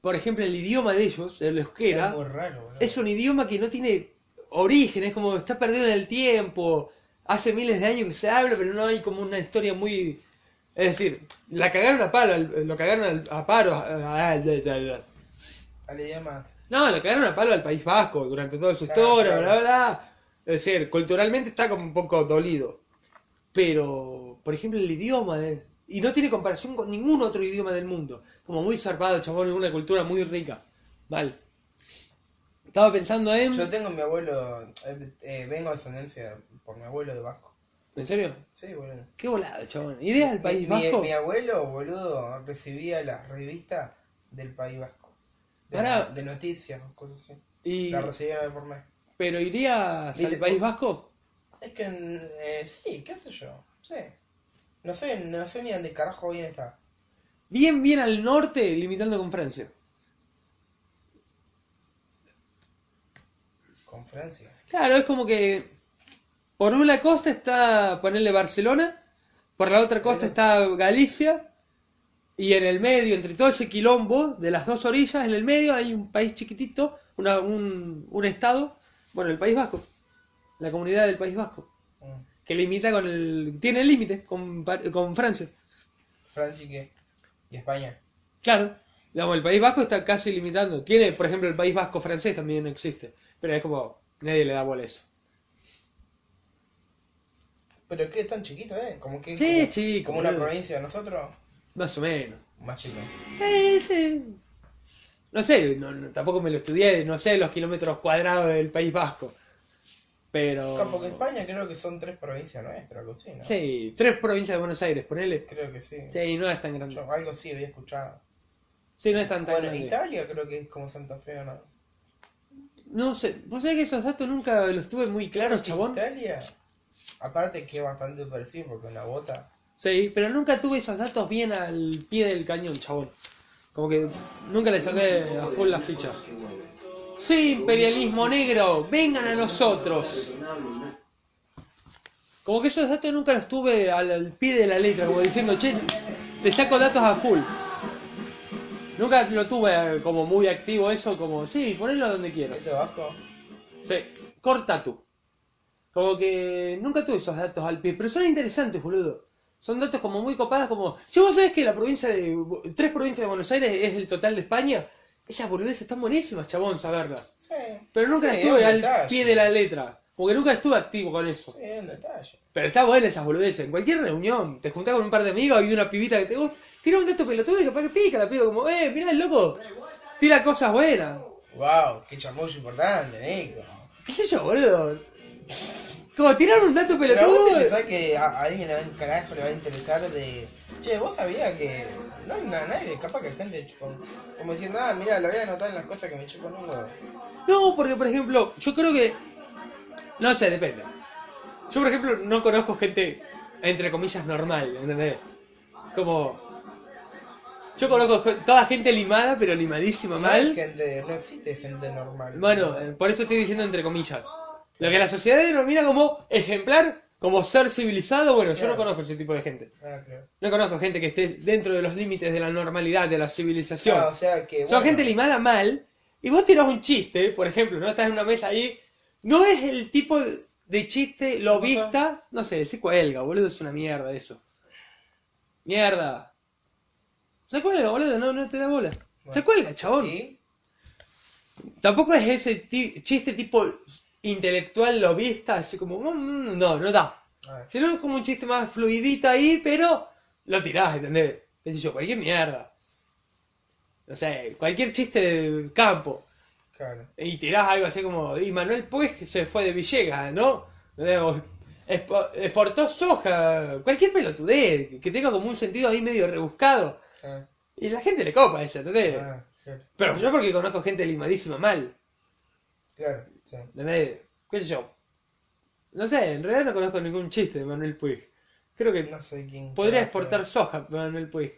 B: Por ejemplo, el idioma de ellos, el euskera,
A: Es raro,
B: un idioma que no tiene origen, es como está perdido en el tiempo. Hace miles de años que se habla, pero no hay como una historia muy. Es decir, la cagaron a palo, al- lo cagaron a paro.
A: Al idioma.
B: No, lo cagaron a palo al País Vasco durante toda su historia,
A: claro.
B: bla, bla, bla. Es decir, culturalmente está como un poco dolido. Pero, por ejemplo, el idioma, de- y no tiene comparación con ningún otro idioma del mundo. Como muy zarpado, chabón, una cultura muy rica. Vale. Estaba pensando en...
A: Yo tengo mi abuelo. eh, eh, vengo de descendencia por mi abuelo de Vasco.
B: ¿En serio?
A: Sí, boludo.
B: Qué volado, chabón. ¿Iré al País
A: mi,
B: Vasco?
A: Mi, mi abuelo, boludo, recibía las revistas del País Vasco. De, noticias o cosas así.
B: Y...
A: La recibía de por mes.
B: ¿Pero irías al País Vasco?
A: Es que, eh, sí, qué sé yo. Sí. No sé, no sé ni dónde carajo bien está.
B: Bien, bien al norte, limitando con Francia.
A: Con Francia.
B: Claro, es como que por una costa está ponerle Barcelona, por la otra costa está Galicia, y en el medio, entre todo ese quilombo de las dos orillas, en el medio hay un país chiquitito, una- un, un estado, bueno, el País Vasco, la comunidad del País Vasco,
A: Mm.
B: que limita con el. tiene el límite con, con Francia.
A: Francia y qué. Y España.
B: Claro, digamos, el País Vasco está casi limitando. Tiene, por ejemplo, el País Vasco francés también existe, pero es como nadie le da bola eso.
A: Pero es que es tan chiquito, ¿eh? Como que.
B: Sí,
A: como,
B: chico,
A: Como una provincia de nosotros.
B: Más o menos.
A: Más chico.
B: Sí, sí. No sé, no- no, tampoco me lo estudié, no sé los kilómetros cuadrados del País Vasco. Pero.
A: Claro, Porque España creo que son tres provincias nuestras, algo así, ¿no?
B: Sí, tres provincias de Buenos Aires, ponele.
A: Creo que sí.
B: Sí, no es tan grande.
A: Yo algo sí había escuchado.
B: Sí, no es tan, tan
A: Bueno,
B: grande.
A: Italia creo que es como Santa Fe, ¿o ¿no?
B: No sé, vos sabés que esos datos nunca los tuve muy claros, chabón.
A: Italia, aparte que es bastante parecido porque una bota.
B: Sí, pero nunca tuve esos datos bien al pie del cañón, chabón. Como que nunca le saqué a full la ficha. Sí, imperialismo negro, vengan a nosotros. Como que esos datos nunca los tuve al, al pie de la letra, como diciendo, che, te saco datos a full. Nunca lo tuve como muy activo eso, como, sí, ponelo donde quieras.
A: ¿Este vasco?
B: Sí, corta tú. Como que nunca tuve esos datos al pie, pero son interesantes, boludo. Son datos como muy copadas, como... Si vos sabés que la provincia de... Tres provincias de Buenos Aires es el total de España, esas boludeces están buenísimas, chabón, saberlas.
A: Sí.
B: Pero nunca
A: Sí,
B: estuve al
A: detalle.
B: pie de la letra. Porque nunca estuve activo con eso.
A: Sí, un detalle.
B: Pero está buena esas boludeces. En cualquier reunión, te juntás con un par de amigos y una pibita que te gusta. Tira un dato pelotudo y capaz que pica la piba como, eh, mirá el loco. Tira cosas buenas.
A: Wow, qué chamullo importante, Nico.
B: ¿Qué sé yo, boludo? Como tirar un dato
A: Pero vos
B: pelotudo.
A: pensás que a a alguien le va, a- carajo le va a interesar de... Che, vos sabías que... No, na- nadie, capaz que gente chupón. Como diciendo, ah, mira, lo voy a anotar en las cosas que me chupan un huevo.
B: No, porque por ejemplo, yo creo que. No sé, depende. Yo, por ejemplo, no conozco gente, entre comillas, normal, ¿entendés? Como. Yo conozco toda gente limada, pero limadísima
A: No
B: mal.
A: gente, no existe gente normal.
B: Bueno, eh, por eso estoy diciendo entre comillas. Lo que la sociedad denomina como ejemplar, como ser civilizado, bueno, yo no conozco ese tipo de gente.
A: Ah, claro.
B: No conozco gente que esté dentro de los límites de la normalidad, de la civilización.
A: Ah, o sea que...
B: Son gente limada mal. Y vos tirás un chiste, por ejemplo, no estás en una mesa ahí. No es el tipo de chiste lobista. No sé, se cuelga, boludo, es una mierda eso. Mierda. Se cuelga, boludo, no, no te da bola. Se cuelga, chabón.
A: ¿Y?
B: Tampoco es ese chiste tipo intelectual lobista, así como. mm, no, no da.
A: Ah,
B: Sino es como un chiste más fluidito ahí, pero lo tirás, ¿entendés? Sé yo, cualquier mierda. No sé, cualquier chiste del campo.
A: claro.
B: Y tirás algo así como, y Manuel pues se fue de Villegas, ¿no? O expo- Exportó soja, cualquier pelotudez, que tenga como un sentido ahí medio rebuscado.
A: Ah,
B: Y la gente le copa eso, ¿entendés?
A: ah, claro.
B: Pero yo porque conozco gente limadísima mal,
A: Claro, sí.
B: ¿entendés? ¿Qué sé yo? No sé, en realidad no conozco ningún chiste de Manuel Puig. Creo que
A: No sé quién...
B: podría exportar soja Manuel Puig.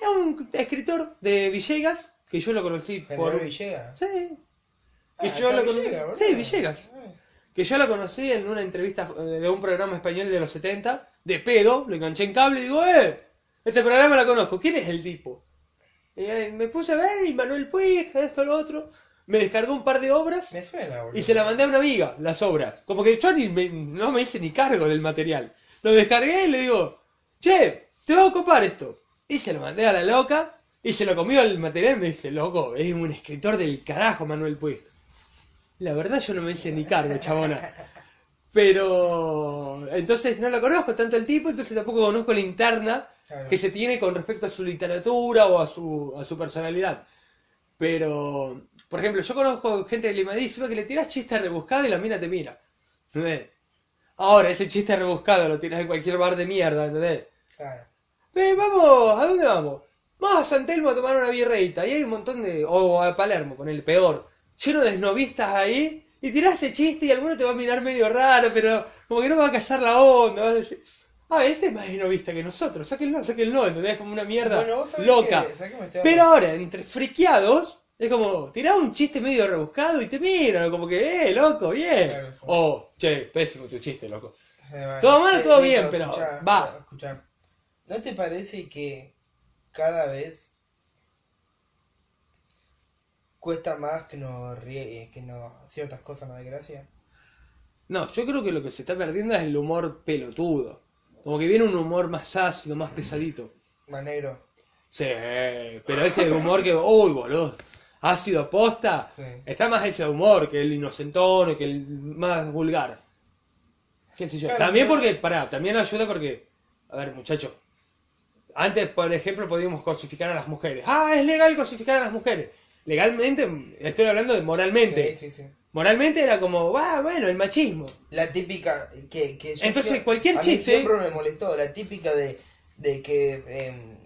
B: Es un escritor de Villegas, que yo lo conocí por...
A: Villegas.
B: Sí. Que
A: Ah,
B: yo
A: está
B: lo conocí...
A: Villegas.
B: Sí, Villegas.
A: Ah,
B: Que yo lo conocí en una entrevista eh, de un programa español de los 70, de pedo, lo enganché en cable y digo, ¡eh! Este programa lo conozco, ¿quién es el tipo? Y eh, me puse a ver, y Manuel Puig, esto, lo otro. Me descargó un par de obras
A: Me suena, boludo.
B: y se la mandé a una amiga, las obras. Como que yo ni me- no me hice ni cargo del material. Lo descargué y le digo, che, te va a ocupar esto. Y se lo mandé a la loca y se lo comió el material y me dice, loco, es un escritor del carajo Manuel Puig. La verdad yo no me hice ni cargo, chabona. Pero entonces no lo conozco tanto el tipo, entonces tampoco conozco la interna
A: Claro.
B: que se tiene con respecto a su literatura o a su, a su personalidad. Pero, por ejemplo, yo conozco gente limadísima que le tiras chiste rebuscado y la mina te mira. ¿Entendés? Ahora, ese chiste rebuscado lo tiras en cualquier bar de mierda, ¿entendés?
A: Claro.
B: Eh, vamos, ¿a dónde vamos? Vamos a San Telmo a tomar una birreita. Y hay un montón de. O a Palermo, con el peor. Lleno de esnovistas ahí. Y tirás ese chiste y alguno te va a mirar medio raro, pero como que no va a cazar la onda. Vas a decir, ah, este es más esnovista que nosotros. Sáquenlo, sáquenlo, ¿entendés? Como una mierda
A: Bueno,
B: loca.
A: que-
B: Pero ahora, entre friqueados, es como tirás un chiste medio rebuscado y te miran, como que, eh, loco, bien.
A: Claro.
B: Oh, che, pésimo tu chiste, loco. Todo mal, todo bien, pero
A: escuchá,
B: va.
A: escuchá. ¿No te parece que cada vez cuesta más que nos ríe, que nos ciertas cosas nos desgracia?
B: No, yo creo que lo que se está perdiendo es el humor pelotudo. Como que viene un humor más ácido, más pesadito.
A: Más negro.
B: Sí, pero ese humor que, uy, boludo, ácido posta,
A: Sí.
B: está más ese humor que el inocentón, que el más vulgar. ¿Qué sé yo?
A: Claro,
B: también porque, pará, también ayuda porque, a ver, muchachos, antes, por ejemplo, podíamos cosificar a las mujeres. Ah, es legal cosificar a las mujeres. Legalmente, estoy hablando de moralmente.
A: Sí, sí, sí.
B: Moralmente era como, ah, bueno, el machismo.
A: La típica que, que yo
B: Entonces, cualquier
A: a mí
B: chiste-
A: siempre me molestó, la típica de, de que eh,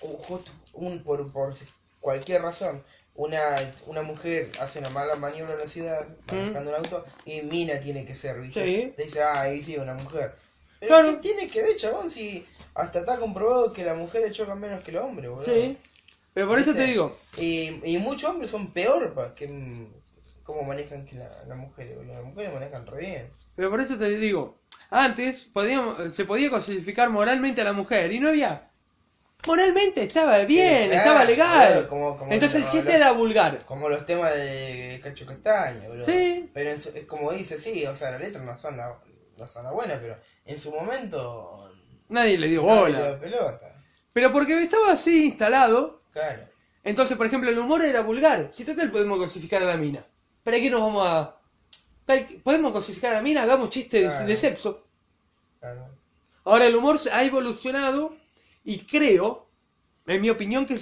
A: justo un, por, por cualquier razón una, una mujer hace una mala maniobra en la ciudad manejando un auto y Mina tiene que ser, ¿viste?
B: Sí.
A: Te dice, ah, ahí sí, una mujer. Pero
B: Claro.
A: ¿qué tiene que ver, chabón? Si hasta está comprobado que las mujeres chocan menos que los hombres, boludo.
B: Sí. Pero por eso te digo,
A: Y, y muchos hombres son peor pa, que, mm, cómo manejan que la, las mujeres, boludo. Las mujeres manejan re bien.
B: Pero por eso te digo, antes podíamos, se podía cosificar moralmente a la mujer y no había... Moralmente estaba bien,
A: claro,
B: estaba legal.
A: boludo, como- como
B: Entonces el chiste
A: lo-
B: era vulgar.
A: Como los temas de Cacho Castaño, boludo.
B: Sí.
A: Pero en su- es como dice, sí, o sea, las letras no son la, no son la buena, pero en su momento.
B: Nadie le dio
A: nadie
B: bola.
A: le dio pelota.
B: Pero porque estaba así instalado,
A: Claro.
B: entonces por ejemplo el humor era vulgar. Si total podemos cosificar a la mina. ¿Para qué nos vamos a...? ¿Para qué- ¿Podemos cosificar a la mina? Hagamos chistes de-
A: Claro.
B: de sexo.
A: Claro.
B: Ahora el humor ha evolucionado y creo, en mi opinión, que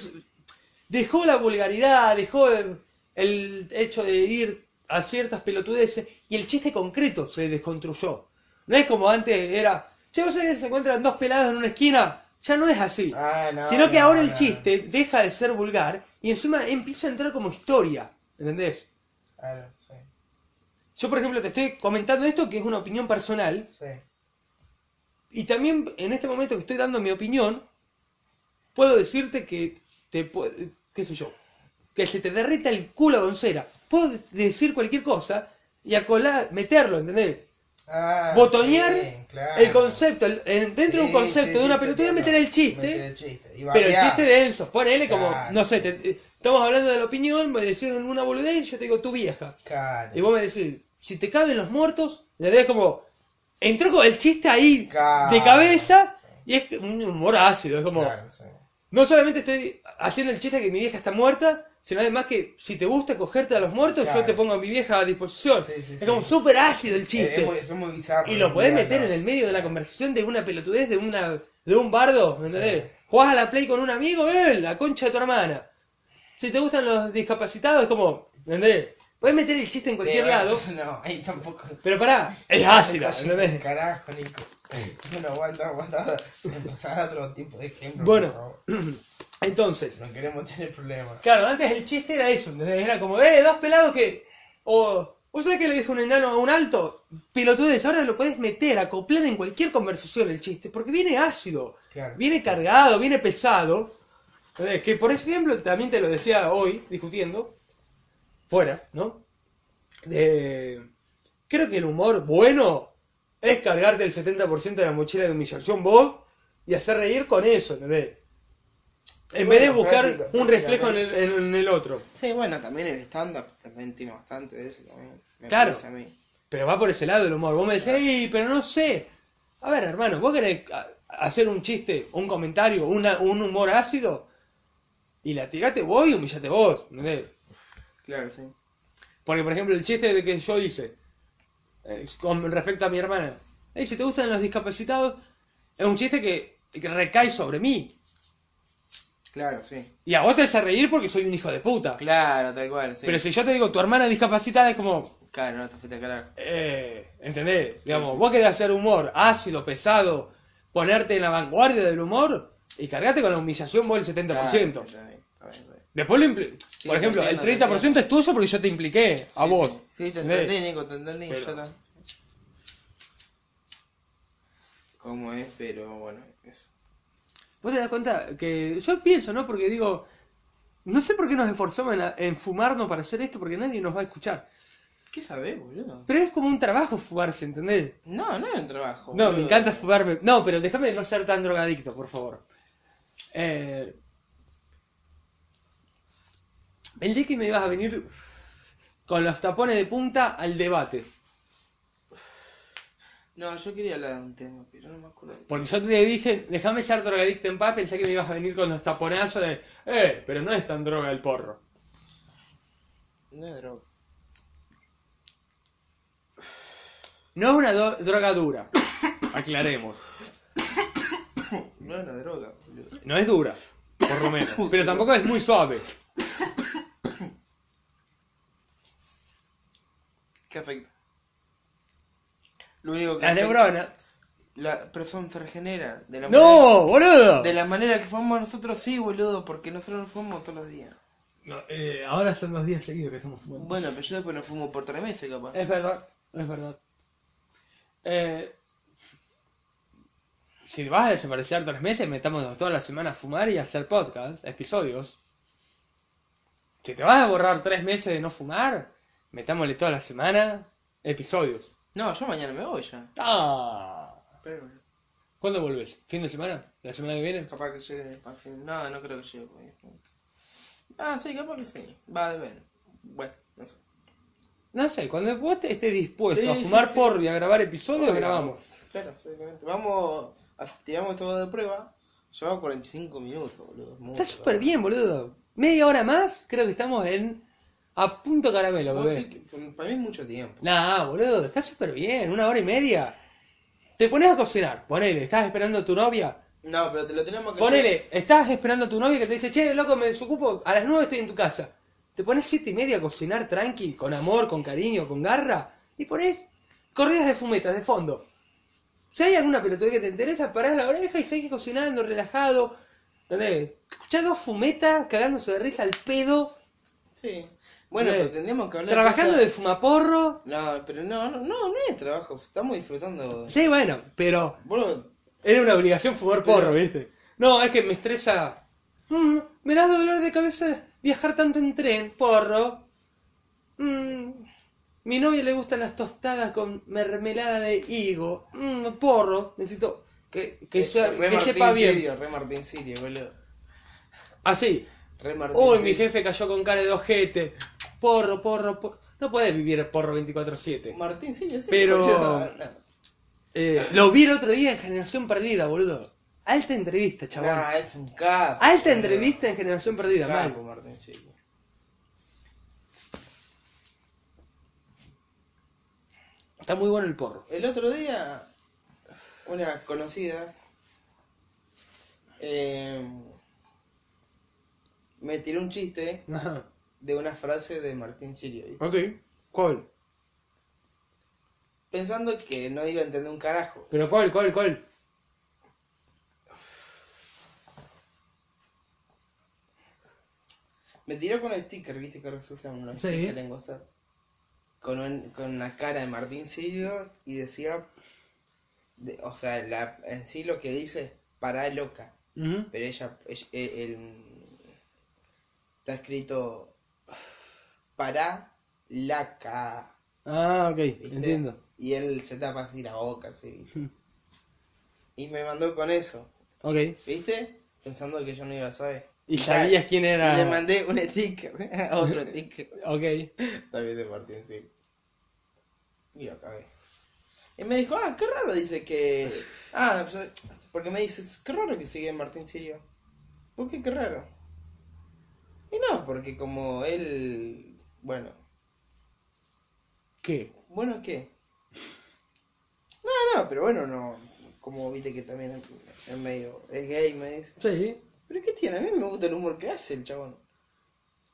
B: dejó la vulgaridad, dejó el, el hecho de ir a ciertas pelotudeces y el chiste concreto se desconstruyó. No es como antes era, che, vos sabés que se encuentran dos pelados en una esquina, ya no es así.
A: Ah, no.
B: Sino que
A: no,
B: ahora el chiste deja de ser vulgar y encima empieza a entrar como historia, ¿entendés?
A: Claro, sí.
B: Yo, por ejemplo, te estoy comentando esto que es una opinión personal,
A: Sí.
B: Y también en este momento que estoy dando mi opinión, puedo decirte que te qué sé yo, que se te derrita el culo con cera. Puedo decir cualquier cosa y acolar, meterlo, ¿entendés?
A: Ah,
B: Botonear
A: sí, claro.
B: el concepto, el- dentro de un concepto
A: sí,
B: de una
A: entiendo.
B: meter el chiste,
A: Meter el chiste.
B: Pero el chiste de Enzo, ponele como,
A: Claro.
B: no sé, te- estamos hablando de la opinión, me decís una boludez y yo te digo tu vieja.
A: Claro.
B: Y vos me decís, si te caben los muertos, ¿entendés? Como, entró con el chiste ahí de cabeza y es un humor ácido, es como. No solamente estoy haciendo el chiste que mi vieja está muerta, sino además que si te gusta cogerte a los muertos,
A: Claro.
B: yo te pongo a mi vieja a disposición.
A: Sí, sí,
B: es
A: sí.
B: como súper ácido el chiste.
A: es muy, es muy bizarro.
B: y lo podés meter en el medio de la conversación de una pelotudez, de una de un bardo, ¿entendés? Jugás a la play con un amigo, ¡eh! La concha de tu hermana. Si te gustan los discapacitados, es como, ¿entendés? Podés meter el chiste en cualquier lado, *laughs*
A: No, ahí tampoco.
B: pero pará, es *laughs*
A: Casi,
B: ¿entendés?
A: Carajo, Nico. *laughs* Bueno, aguanta, aguanta. Empezar otro tipo de ejemplo.
B: Bueno.
A: por favor. *clears throat*
B: Entonces,
A: No queremos tener problemas.
B: Claro, antes el chiste era eso. Era como, eh, dos pelados que. O. ¿Vos sabés que le dijo un enano a un alto? Pilotudez, ahora lo podés meter, acoplar en cualquier conversación el chiste, porque viene ácido,
A: Claro.
B: viene cargado, viene pesado. ¿entendés? Que por ejemplo, también te lo decía hoy, discutiendo, fuera, ¿no? Eh, creo que el humor bueno es cargarte el 70% de la mochila de humillación vos y hacer reír con eso, ¿entendés? En vez de buscar un reflejo en el, en el otro.
A: Sí, bueno, también el stand-up también tiene bastante de eso también. Me
B: Claro.
A: parece a mí.
B: Pero va por ese lado el humor. Vos me decís, "Ey, pero no sé. A ver, hermano, vos querés a- hacer un chiste, un comentario, una, un humor ácido y latigate vos y humillate vos. ¿entendés?
A: Claro, sí.
B: Porque, por ejemplo, el chiste de que yo hice eh, con respecto a mi hermana. Ey, si te gustan los discapacitados, es un chiste que, que recae sobre mí.
A: Claro, sí.
B: Y a vos te hace reír porque soy un hijo de puta.
A: Claro, tal cual, sí.
B: Pero si yo te digo tu hermana discapacitada, es como,
A: Claro, no te fuiste a calar.
B: Eh, ¿Entendés? Digamos,
A: sí.
B: vos querés hacer humor ácido, pesado, ponerte en la vanguardia del humor y cargate con la humillación vos el 70%.
A: Claro, está bien, está bien, está bien.
B: Después lo impli-
A: Sí,
B: Por ejemplo,
A: entiendo,
B: el
A: te
B: 30% es tuyo porque yo te impliqué a
A: Sí,
B: vos.
A: Sí, Sí, te entendí, Nico, te entendí.
B: Pero-
A: Yo también. ¿Cómo es? Pero bueno, eso.
B: Vos te das cuenta que yo pienso, ¿no? Porque digo, no sé por qué nos esforzamos en, en fumarnos para hacer esto porque nadie nos va a escuchar.
A: ¿Qué sabés, boludo?
B: Pero es como un trabajo fumarse, ¿entendés?
A: No, no es un trabajo.
B: No, me encanta fumarme. No, pero déjame no ser tan drogadicto, por favor. Eh, el día que me ibas a venir con los tapones de punta al debate.
A: No, yo quería hablar de un tema, pero no me acuerdo.
B: Porque yo te dije, déjame ser drogadicto en paz, pensé que me ibas a venir con los taponazos de, eh, pero no es tan droga el porro.
A: No es droga.
B: No es una do- droga dura, *coughs* aclaremos. *coughs*
A: No es una droga, boludo.
B: No es dura, por lo menos, *coughs* pero tampoco es muy suave.
A: ¿Qué afecta? Lo único que
B: Las
A: afecta-
B: neuronas.
A: La persona se regenera. De la manera,
B: ¡No, boludo!
A: de la manera que fumamos nosotros, sí, boludo, porque nosotros nos fumamos todos los días.
B: No, eh, ahora son dos días seguidos que estamos fumando.
A: Bueno, pero yo después no fumo por tres meses, capaz.
B: Es verdad, es verdad. Eh, si vas a desaparecer tres meses, metámonos toda la semana a fumar y a hacer podcast, episodios. Si te vas a borrar tres meses de no fumar, Metámosle toda la semana episodios.
A: No, yo mañana me voy ya.
B: Ah.
A: Pero
B: ¿Cuándo volvés? ¿Fin de semana? ¿La semana que viene?
A: capaz que llegue para el fin. No, no creo que llegue. por. Ah, sí, capaz que sí. Va, depende. Bueno, no sé.
B: No sé, cuando vos estés dispuesto
A: Sí,
B: a fumar
A: sí.
B: porro y a grabar episodios, grabamos.
A: Claro, exactamente. Vamos, a, tiramos todo de prueba. Llevamos 45 minutos, boludo. es mucho,
B: Está súper bien, boludo. Media hora más, creo que estamos en. A punto caramelo, bebé.
A: que para mí es mucho tiempo.
B: Nah, boludo, está súper bien. Una hora y media. Te pones a cocinar, ponele, estás esperando a tu novia.
A: No, pero te lo tenemos que
B: Ponele, estás esperando a tu novia que te dice, che, loco, me desocupo, a las nueve estoy en tu casa. Te pones siete y media a cocinar tranqui, con amor, con cariño, con garra, y pones corridas de fumetas de fondo. Si hay alguna pelotudez que te interesa, parás la oreja y seguís cocinando, relajado. ¿Entendés? Escuchás dos fumetas cagándose de risa al pedo,
A: Sí. Bueno,
B: Eh,
A: pero tendríamos que hablar
B: trabajando
A: cosas-
B: de fumaporro.
A: No, pero no, no, no, no es trabajo. Estamos disfrutando.
B: Sí, bueno, pero
A: Boludo,
B: Era una obligación fumar
A: Pero-
B: porro, ¿viste? No, es que me estresa. Mm, me da dolor de cabeza viajar tanto en tren, porro. Mm, mi novia le gustan las tostadas con mermelada de higo. Mm, porro. Necesito que, que, sea-
A: re
B: que
A: Martín
B: sepa bien.
A: Sirio, re Martín Sirio, boludo.
B: Así. Uy, mi jefe cayó con cara de ojete. Porro, porro, porro. No puedes vivir porro 24-7.
A: Martín sí.
B: Pero-
A: boludo.
B: Eh, lo vi el otro día en Generación Perdida, boludo. Alta entrevista, chaval.
A: Nah, es un capo.
B: Alta
A: boludo.
B: entrevista en Generación
A: Es
B: Perdida,
A: capo,
B: mal.
A: Martín.
B: Está muy bueno el porro.
A: El otro día, una conocida eh, me tiró un chiste
B: Ajá.
A: de una frase de Martín Sirio. ¿viste?
B: Ok. ¿Cuál?
A: Pensando que no iba a entender un carajo.
B: ¿Pero cuál, cuál, cuál?
A: Me tiró con el sticker, viste que ahora se
B: Sí.
A: stickers en WhatsApp. Con, un- con una cara de Martín Sirio y decía, de- o sea, la, en sí lo que dice es para loca. Pero ella, ella- el- está escrito para laca.
B: Ah, ok,
A: ¿viste?
B: entiendo.
A: Y él se tapa así la boca, así. Y me mandó con eso,
B: Ok.
A: ¿viste? Pensando que yo no iba a saber.
B: ¿Y sabías quién
A: Y
B: era?
A: le mandé un sticker, *laughs* otro sticker.
B: Ok.
A: También de Martín sí. Y lo acabé. Y me dijo, ah, qué raro, dice que... Ah, pues, porque me dices, qué raro que sigue Martín Sirio. ¿Por qué qué raro? Y no, porque como él... Bueno,
B: ¿Qué?
A: bueno, ¿qué? No, no, pero bueno, no. Como viste que también es, medio... Es gay, me dice.
B: Sí.
A: ¿Pero qué tiene? A mí me gusta el humor que hace el chabón.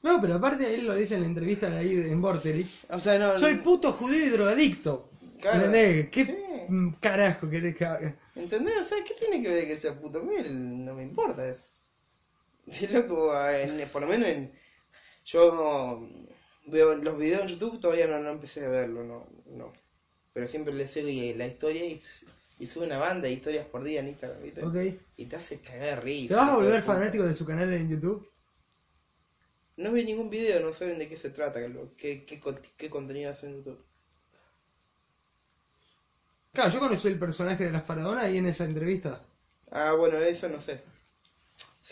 B: No, pero aparte él lo dice en la entrevista de ahí en Vorterix.
A: O sea, no...
B: Soy puto judío y drogadicto.
A: Claro.
B: ¿Entendés? ¿Qué
A: Sí.
B: carajo querés que haga?
A: ¿Entendés? O sea, ¿qué tiene que ver que sea puto? A mí no me importa eso. *laughs* Si loco, en- por lo menos en, yo veo los videos en YouTube, todavía no, no empecé a verlo, no, no. Pero siempre le sigo la historia y, y sube una banda de historias por día en Instagram, ¿viste?
B: Ok.
A: Y te hace cagar risa.
B: ¿Te vas a volver fanático de su canal en YouTube?
A: No vi ningún video, no saben de qué se trata, qué, qué, qué contenido hace en YouTube.
B: Claro, yo conocí el personaje de la faraona ahí en esa entrevista.
A: Ah, bueno, eso no sé.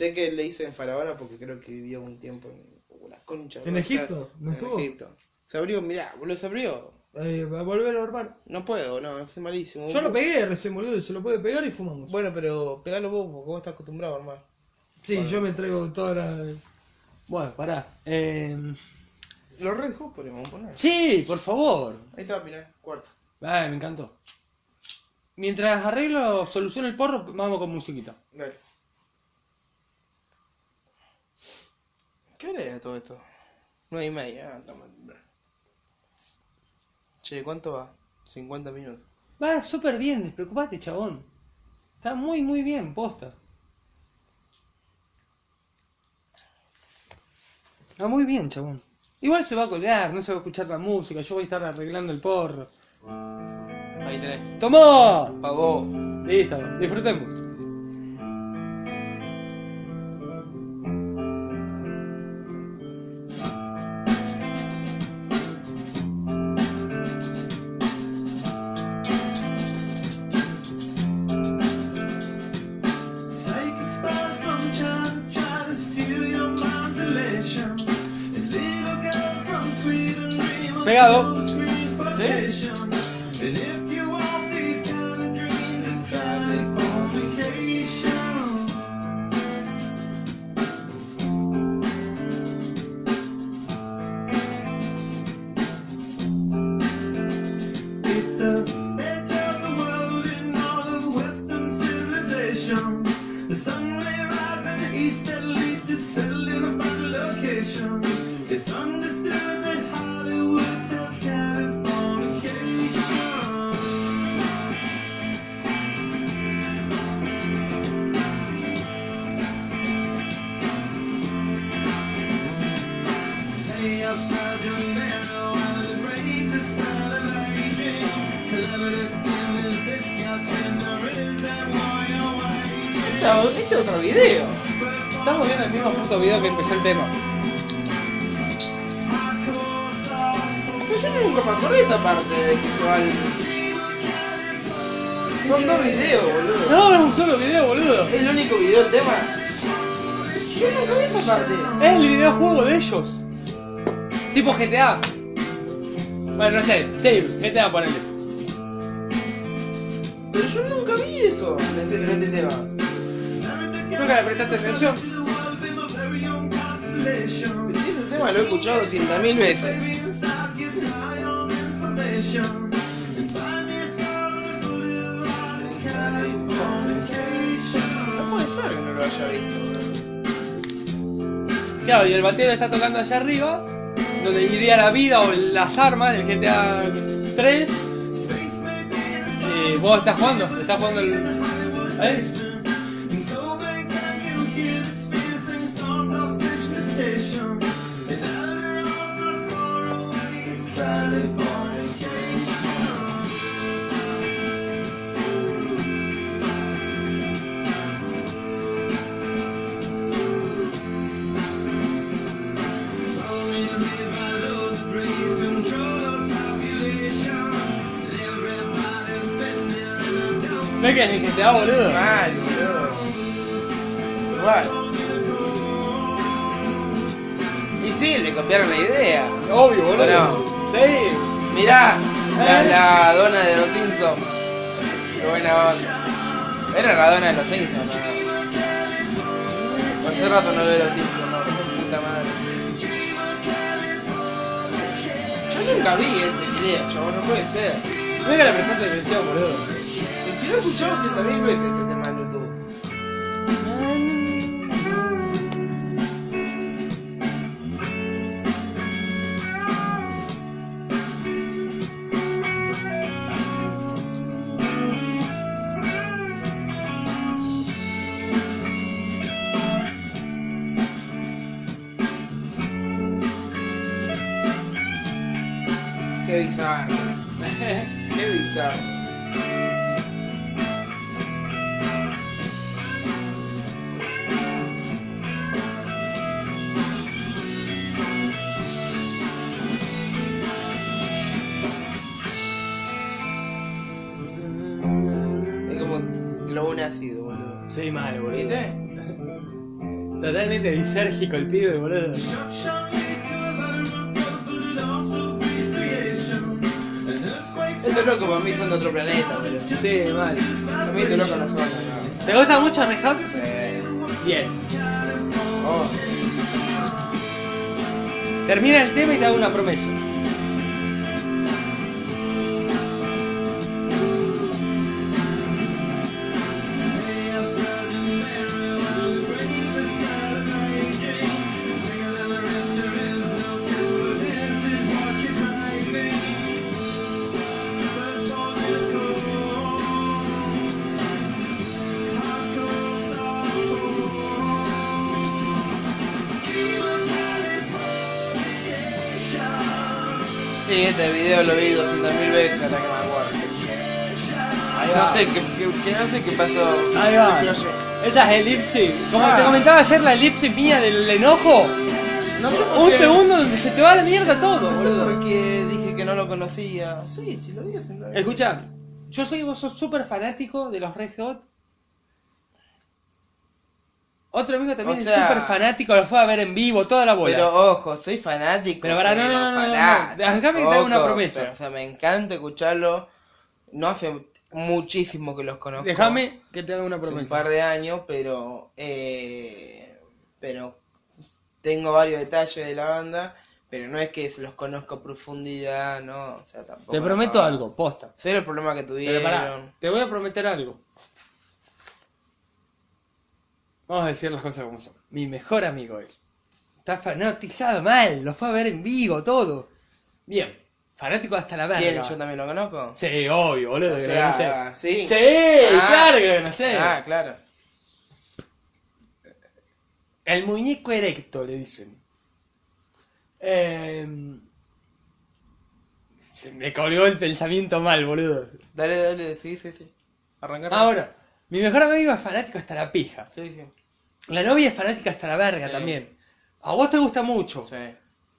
A: Sé que le hice en Faraona porque creo que vivió un tiempo en la concha.
B: ¿En. Egipto? ¿No
A: en
B: estuvo?
A: Egipto. Se abrió, mirá, boludo, se abrió.
B: Eh, va a volver a hermano.
A: No puedo, no, soy malísimo.
B: Yo lo pegué recién, boludo, se lo puede pegar y fumamos.
A: Bueno, pero pegalo vos, porque vos estás acostumbrado, hermano.
B: Sí,
A: Bueno.
B: yo me traigo toda la... Bueno, pará. Eh...
A: Los Red Hot podemos poner.
B: Sí, por favor.
A: Ahí está, mirá, cuarto.
B: Ay, me encantó. Mientras arreglo, soluciono el porro, vamos con musiquita.
A: Dale. ¿Qué hora es todo esto? Nueve y media, ah, toma. Che, ¿cuánto va? 50 minutos.
B: Va súper bien, despreocupate, chabón. Está muy, muy bien, posta. Está muy bien, chabón. Igual se va a colgar, no se va a escuchar la música, yo voy a estar arreglando el porro.
A: Ahí tenés.
B: ¡Tomó!
A: Pagó.
B: Listo, disfrutemos.
E: El video que empezó el tema.
A: Pero yo nunca me acordé de esa parte de que se va al... Son dos videos, boludo.
E: No, es un solo video, boludo.
A: ¿Es el único video del tema? Yo nunca vi esa parte.
E: Es el videojuego de ellos. Tipo GTA. Bueno, no sé. Sí, GTA ponele.
A: Pero yo nunca vi eso. Ese- este tema.
E: Nunca le prestaste atención.
A: Tema lo he escuchado 200.000 veces. No puede ser que no lo haya visto.
E: Claro, y el batero está tocando allá arriba, donde iría la vida o las armas del GTA 3. Y vos estás jugando, estás jugando el. ¿Eh? ¿Ves que es el GTA, boludo?
A: Igual. Y sí, le copiaron la idea.
E: Obvio, boludo. Sí.
A: Mirá, la,
E: ¿Eh?
A: la dona de los Simpsons. Qué buena onda. Era la dona de los Simpsons, ¿no? Hace rato no veo los Simpsons, no, puta madre. Yo nunca vi este video, chabón, no puede ser.
E: Que le prestaste atención, boludo.
A: Y si lo he escuchado 100.000 veces este tema en YouTube. Qué bizarro. *laughs* Qué bizarro.
E: Totalmente disérgico el pibe, boludo.
A: Estos locos para mí son de otro planeta, boludo.
E: Sí, mal.
A: Para mí estos locos no son acá.
E: ¿Te gusta mucho Hot?
A: Sí.
E: Bien.
A: Oh.
E: Termina el tema y te hago una promesa.
A: Video lo vi 200.000 veces hasta que me acuerdo.
E: Ahí
A: No sé qué, qué- qué- no sé qué pasó.
E: Ahí va.
A: No sé.
E: Esta es elipsis. Como
A: Ah.
E: te comentaba ayer, la elipsis mía del enojo.
A: No sé por
E: Un
A: qué-
E: segundo donde se te va la mierda todo,
A: No sé
E: boludo.
A: por qué dije que no lo conocía. Sí, sí lo vi
E: Escucha, yo sé que vos sos súper fanático de los Red Hot.
B: Otro amigo también
A: O
B: es
A: sea-
B: súper fanático, lo fue a ver en vivo, toda la bola.
A: Pero ojo, soy fanático.
B: Pero pará, no, no, no, no, no,
A: pará,
B: no. Déjame que te haga una promesa.
A: pero, o sea, me encanta escucharlo. No hace muchísimo que los conozco.
B: Déjame que te haga una
A: Hace un
B: promesa.
A: par de años, pero. Eh, pero tengo varios detalles de la banda. Pero no es que se los conozco a profundidad, no. O sea, tampoco.
B: Te prometo
A: no.
B: algo, posta.
A: Sé el problema que
B: Pero
A: tuvieron.
B: pará, te voy a prometer algo. Vamos a decir las cosas como son. Mi mejor amigo él. Está fanatizado mal, lo fue a ver en vivo, todo. Bien, fanático hasta la verga.
A: ¿Quién? ¿Yo también lo conozco?
B: Sí, obvio, boludo.
A: O sea, sí.
B: Sí,
A: Ah.
B: claro que no sé.
A: Ah, claro.
B: El muñeco erecto, le dicen. Eh, se me colgó el pensamiento mal, boludo.
A: Dale, dale, sí, sí, sí. Arrancar.
B: Ahora, mi mejor amigo es fanático hasta la pija.
A: Sí, sí.
B: La novia es fanática hasta la verga
A: Sí.
B: también. A vos te gusta mucho.
A: Sí.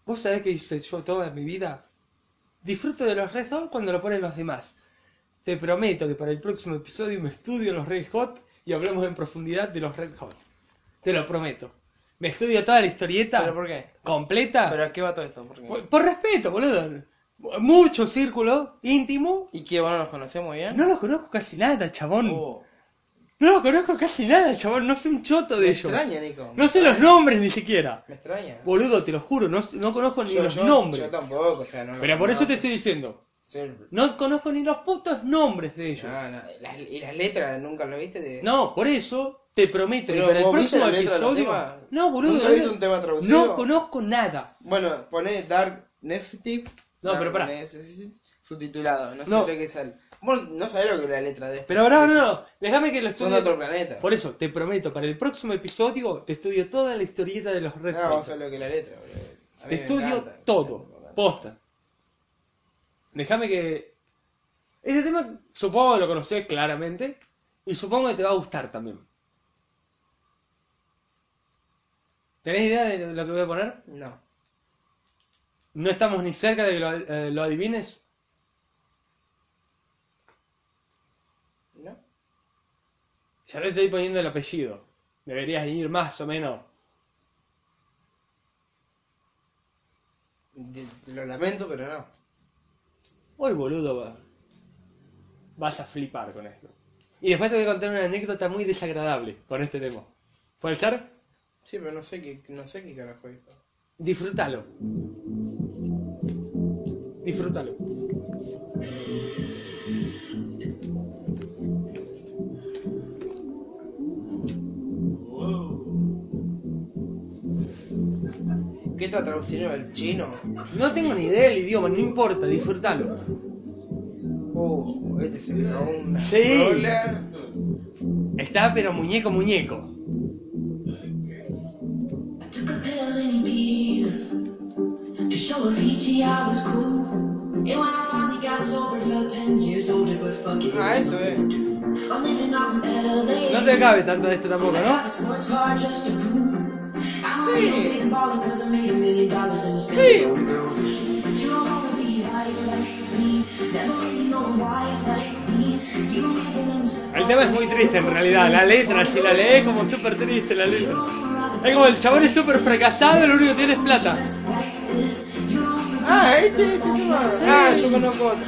B: ¿Vos sabés hice yo toda mi vida? Disfruto de los Red Hot cuando lo ponen los demás. Te prometo que para el próximo episodio me estudio los Red Hot y hablamos en profundidad de los Red Hot. Te lo prometo. Me estudio toda la historieta
A: ¿Pero por qué?
B: completa.
A: ¿Pero a qué va todo esto? ¿Por qué?
B: por, por respeto, boludo. Mucho círculo íntimo.
A: ¿Y qué? ¿Bueno nos conocemos bien?
B: No los conozco casi nada, chabón.
A: Oh,
B: No conozco casi nada, chabón. No sé un choto de
A: me
B: ellos.
A: extraña, Nico. me
B: No sé los nombres ni siquiera.
A: Me extraña.
B: Boludo, te lo juro, no, no conozco ni
A: Yo,
B: los
A: yo-
B: nombres.
A: Yo tampoco, o sea, no lo
B: Pero por eso te estoy diciendo. No conozco ni los putos nombres de ellos.
A: No, no. Las- ¿Y las letras nunca lo viste? De...
B: No, por eso te prometo que para el próximo episodio. No, boludo.
A: ¿Nunca
B: no-
A: viste un tema traducido?
B: No conozco nada.
A: Bueno, poné Dark Necessity.
B: No,
A: Dark
B: pero pará.
A: Necessity, Subtitulado. No sé
B: No.
A: lo que sale. Vos no sabés lo que es la letra de esto.
B: Pero ahora no, no. Déjame que lo
A: Son
B: estudie.
A: de otro planeta.
B: Por eso, te prometo, para el próximo episodio te estudio toda la historieta de los Red
A: No, vos sabés lo que es la letra, boludo.
B: Te estudio
A: encanta.
B: todo. Posta. Déjame que. Este tema supongo que lo conocés claramente. Y supongo que te va a gustar también. ¿Tenés idea de lo que voy a poner?
A: No.
B: ¿No estamos ni cerca de que lo, eh, lo adivines?
A: ¿No?
B: Ya le estoy poniendo el apellido. Deberías ir más o menos.
A: Te lo lamento, pero no.
B: Hoy, boludo, va- vas a flipar con esto. Y después te voy a contar una anécdota muy desagradable con este tema. ¿Puede ser?
A: Sí, pero no sé qué, no sé qué carajo es esto.
B: Disfrútalo. Disfrútalo.
A: ¿Qué está traducido el chino?
B: No tengo ni idea del idioma, no importa, disfrútalo.
A: Oh, este se una
B: Sí.
A: rola.
B: Está pero muñeco, muñeco.
F: Took a pill in Ibiza to show Avicii I was cool. And when I finally got sober, felt 10 years older, but fuck it. it
A: Ah,
F: was
A: esto
F: something
A: es.
F: to do. I'm living out in LA.
B: No te cabe tanto de esto tampoco,
F: I
B: ¿no?
F: drive a sports car just to prove I'm a
A: Sí.
F: real big baller 'cause I made a million dollars in a
A: Sí.
B: El tema es muy triste en realidad, la letra, si la lees como súper triste la letra. Es como el chabón es súper fracasado y lo único que tiene es plata.
A: Ah, este, este tema. Ah, yo conozco otro.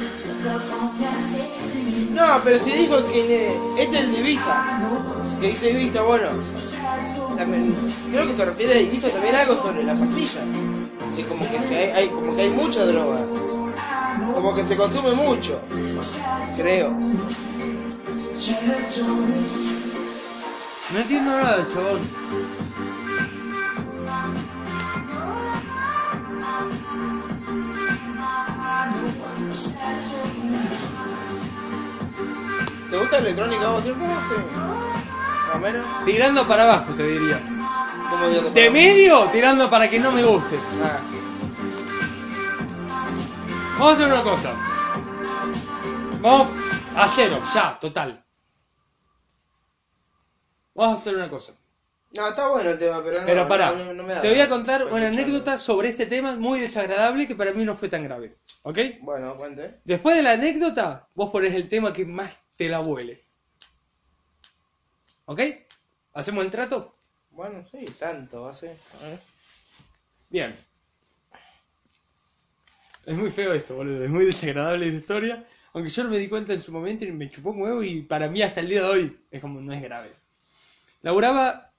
A: No, pero si dijo que este es de Ibiza. Que dice Ibiza, bueno. También, creo que se refiere a Ibiza también algo sobre la pastilla. Como que hay, hay- como que hay mucha droga. Como que se consume mucho. Creo.
B: No entiendo nada, chabón.
A: ¿Te gusta la electrónica vos? Sí. Más o menos.
B: Tirando para abajo, te diría. De medio, tirando para que no me guste.
A: Ah,
B: Vamos a hacer una cosa. Vamos a cero, ya, total. Vamos a hacer una cosa.
A: no, está bueno el tema, pero no.
B: Pero pará,
A: no, no- no me da
B: te voy a contar una anécdota sobre este tema muy desagradable que para mí no fue tan grave. ¿Ok?
A: Bueno, cuente.
B: Después de la anécdota, vos ponés el tema que más te la huele. ¿Ok? ¿Hacemos el trato?
A: Bueno, sí, tanto va a ser. A ver.
B: Bien. Es muy feo esto, boludo. Es muy desagradable esta historia. Aunque yo no me di cuenta en su momento y me chupó un huevo y para mí hasta el día de hoy es como no es grave. Laburaba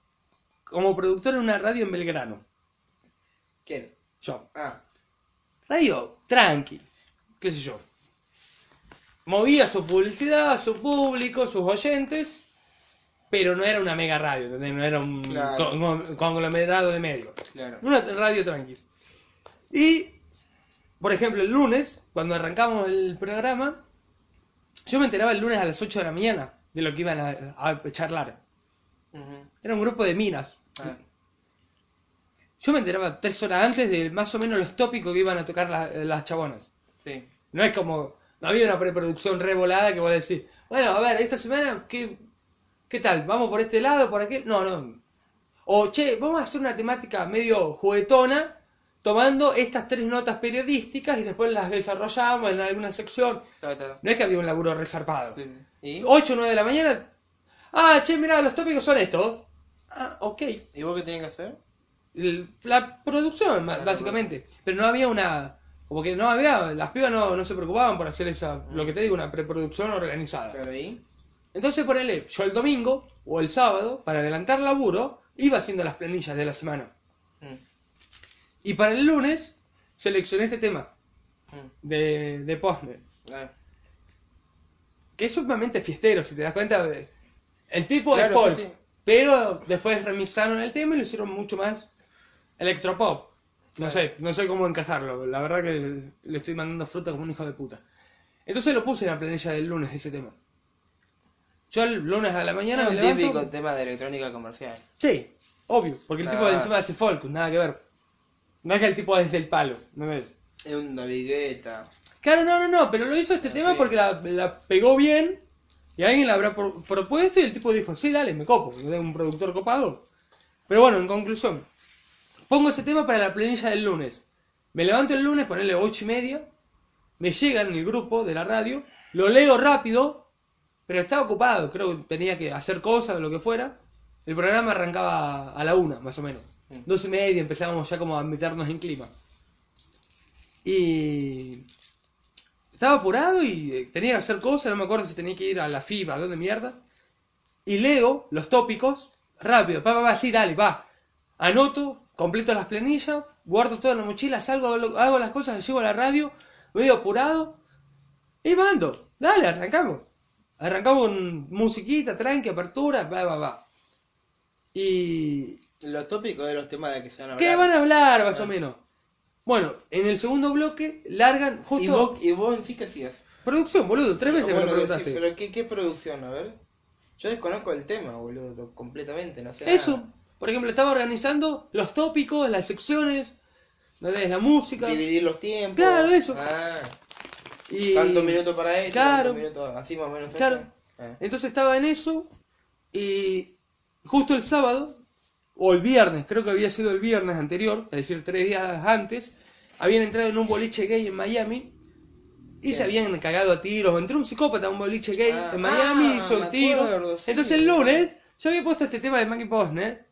B: como productor en una radio en Belgrano.
A: ¿Quién?
B: Yo.
A: Ah,
B: Radio, tranqui. Qué sé yo. Movía su publicidad, su público, sus oyentes. Pero no era una mega radio, ¿entendés? No era un
A: Claro.
B: con- conglomerado de medios.
A: claro.
B: Una radio tranqui. Y, por ejemplo, el lunes, cuando arrancamos el programa, yo me enteraba el lunes a las 8 de la mañana de lo que iban a, a charlar. Era un grupo de minas.
A: Ah,
B: Yo me enteraba tres horas antes de más o menos los tópicos que iban a tocar la- las chabonas.
A: sí.
B: No es como, no había una preproducción revolada que vos decís, bueno, a ver, esta semana, ¿qué, qué tal? ¿Vamos por este lado, por aquel? No, no. O, che, vamos a hacer una temática medio juguetona, tomando estas tres notas periodísticas y después las desarrollamos en alguna sección. No es que había un laburo resarpado.
A: Sí, sí. ¿Y?
B: 8 o 9 de la mañana. Ah, che, mira, los tópicos son estos. Ah, ok.
A: ¿Y vos qué tenías que hacer?
B: La producción,
A: Claro,
B: básicamente. Pero no había una. Como que no había. Las pibas no, no se preocupaban por hacer esa. Lo que te digo, una preproducción organizada.
A: Claro, ¿y?
B: Entonces, ponele, yo el domingo o el sábado, para adelantar laburo, iba haciendo las planillas de la semana.
A: Mm,
B: Y para el lunes, seleccioné este tema
A: mm.
B: de, de Posner.
A: Ah,
B: Que es sumamente fiestero, si te das cuenta. de- El tipo es
A: Claro,
B: folk.
A: sí, sí.
B: Pero después remixaron el tema y lo hicieron mucho más electropop. No sé, no sé cómo encajarlo. La verdad que le estoy mandando fruta como un hijo de puta. Entonces lo puse en la planilla del lunes ese tema. Yo el lunes a la mañana
A: es
B: me
A: un
B: levanto-
A: típico tema de electrónica comercial.
B: Sí, obvio, porque el tipo
A: Nada
B: encima hace folk, nada que ver. No es que el tipo es del palo, ¿no?
A: Es un David Guetta.
B: Claro, no, no, no, pero lo hizo este
A: Ah,
B: tema
A: sí.
B: porque la, la pegó bien y alguien la habrá pro- propuesto y el tipo dijo, sí, dale, me copo, yo tengo un productor copado. Pero bueno, en conclusión, pongo ese tema para la planilla del lunes. Me levanto el lunes, ponerle ocho y media, me llega en el grupo de la radio, lo leo rápido, pero estaba ocupado, creo que tenía que hacer cosas o lo que fuera. El programa arrancaba a la una, más o menos. Dos y media empezábamos ya como a meternos en clima. Y estaba apurado y eh, tenía que hacer cosas, no me acuerdo si tenía que ir a la FIBA, ¿dónde mierda? Y leo los tópicos rápido, pa, pa, pa, sí, dale, va. Anoto, completo las planillas, guardo todo en la mochila, salgo, hago, las cosas, llego a la radio, medio apurado y mando. Dale, arrancamos. Arrancamos con musiquita, tranqui, apertura, va, va, va. Y
A: Lo tópico de los temas de que se van a hablar.
B: ¿Qué van a hablar, más o menos? Bueno, en el segundo bloque largan justo...
A: ¿Y vos, ¿Y vos en sí qué hacías?
B: Producción, boludo, tres veces me lo
A: pero ¿qué, ¿qué producción? A ver. Yo desconozco el tema, boludo, completamente, no sé
B: Eso,
A: nada.
B: Por ejemplo, estaba organizando los tópicos, las secciones, la música.
A: Dividir los tiempos.
B: Claro, eso.
A: Ah,
B: Y...
A: tantos minutos para esto,
B: Claro.
A: minutos, así más o menos.
B: Claro.
A: Ah.
B: Entonces estaba en eso y justo el sábado, o el viernes, creo que había sido el viernes anterior, es decir, tres días antes, habían entrado en un boliche gay en Miami y se habían cagado a tiros. Entró un psicópata a un boliche gay
A: Ah,
B: en Miami,
A: ah,
B: hizo el tiro. Entonces el lunes yo había puesto este tema de Maggie Posner.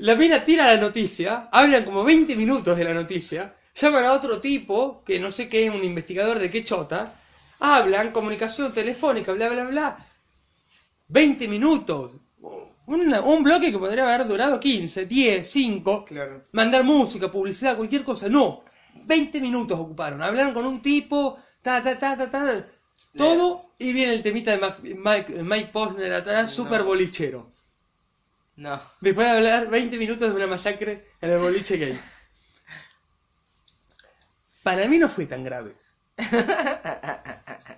B: La mina tira la noticia, hablan como 20 minutos de la noticia, llaman a otro tipo, que no sé qué es, un investigador de qué chota, hablan, comunicación telefónica, bla, bla, bla. 20 minutos. Una- un bloque que podría haber durado 15, 10, 5.
A: Claro.
B: Mandar música, publicidad, cualquier cosa. No. 20 minutos ocuparon. Hablaron con un tipo, ta, ta, ta, ta, ta. Todo. Y viene el temita de Mike, Mike Posner atrás, super bolichero.
A: No.
B: Después de hablar 20 minutos de una masacre en el boliche gay. Para mí no fue tan grave.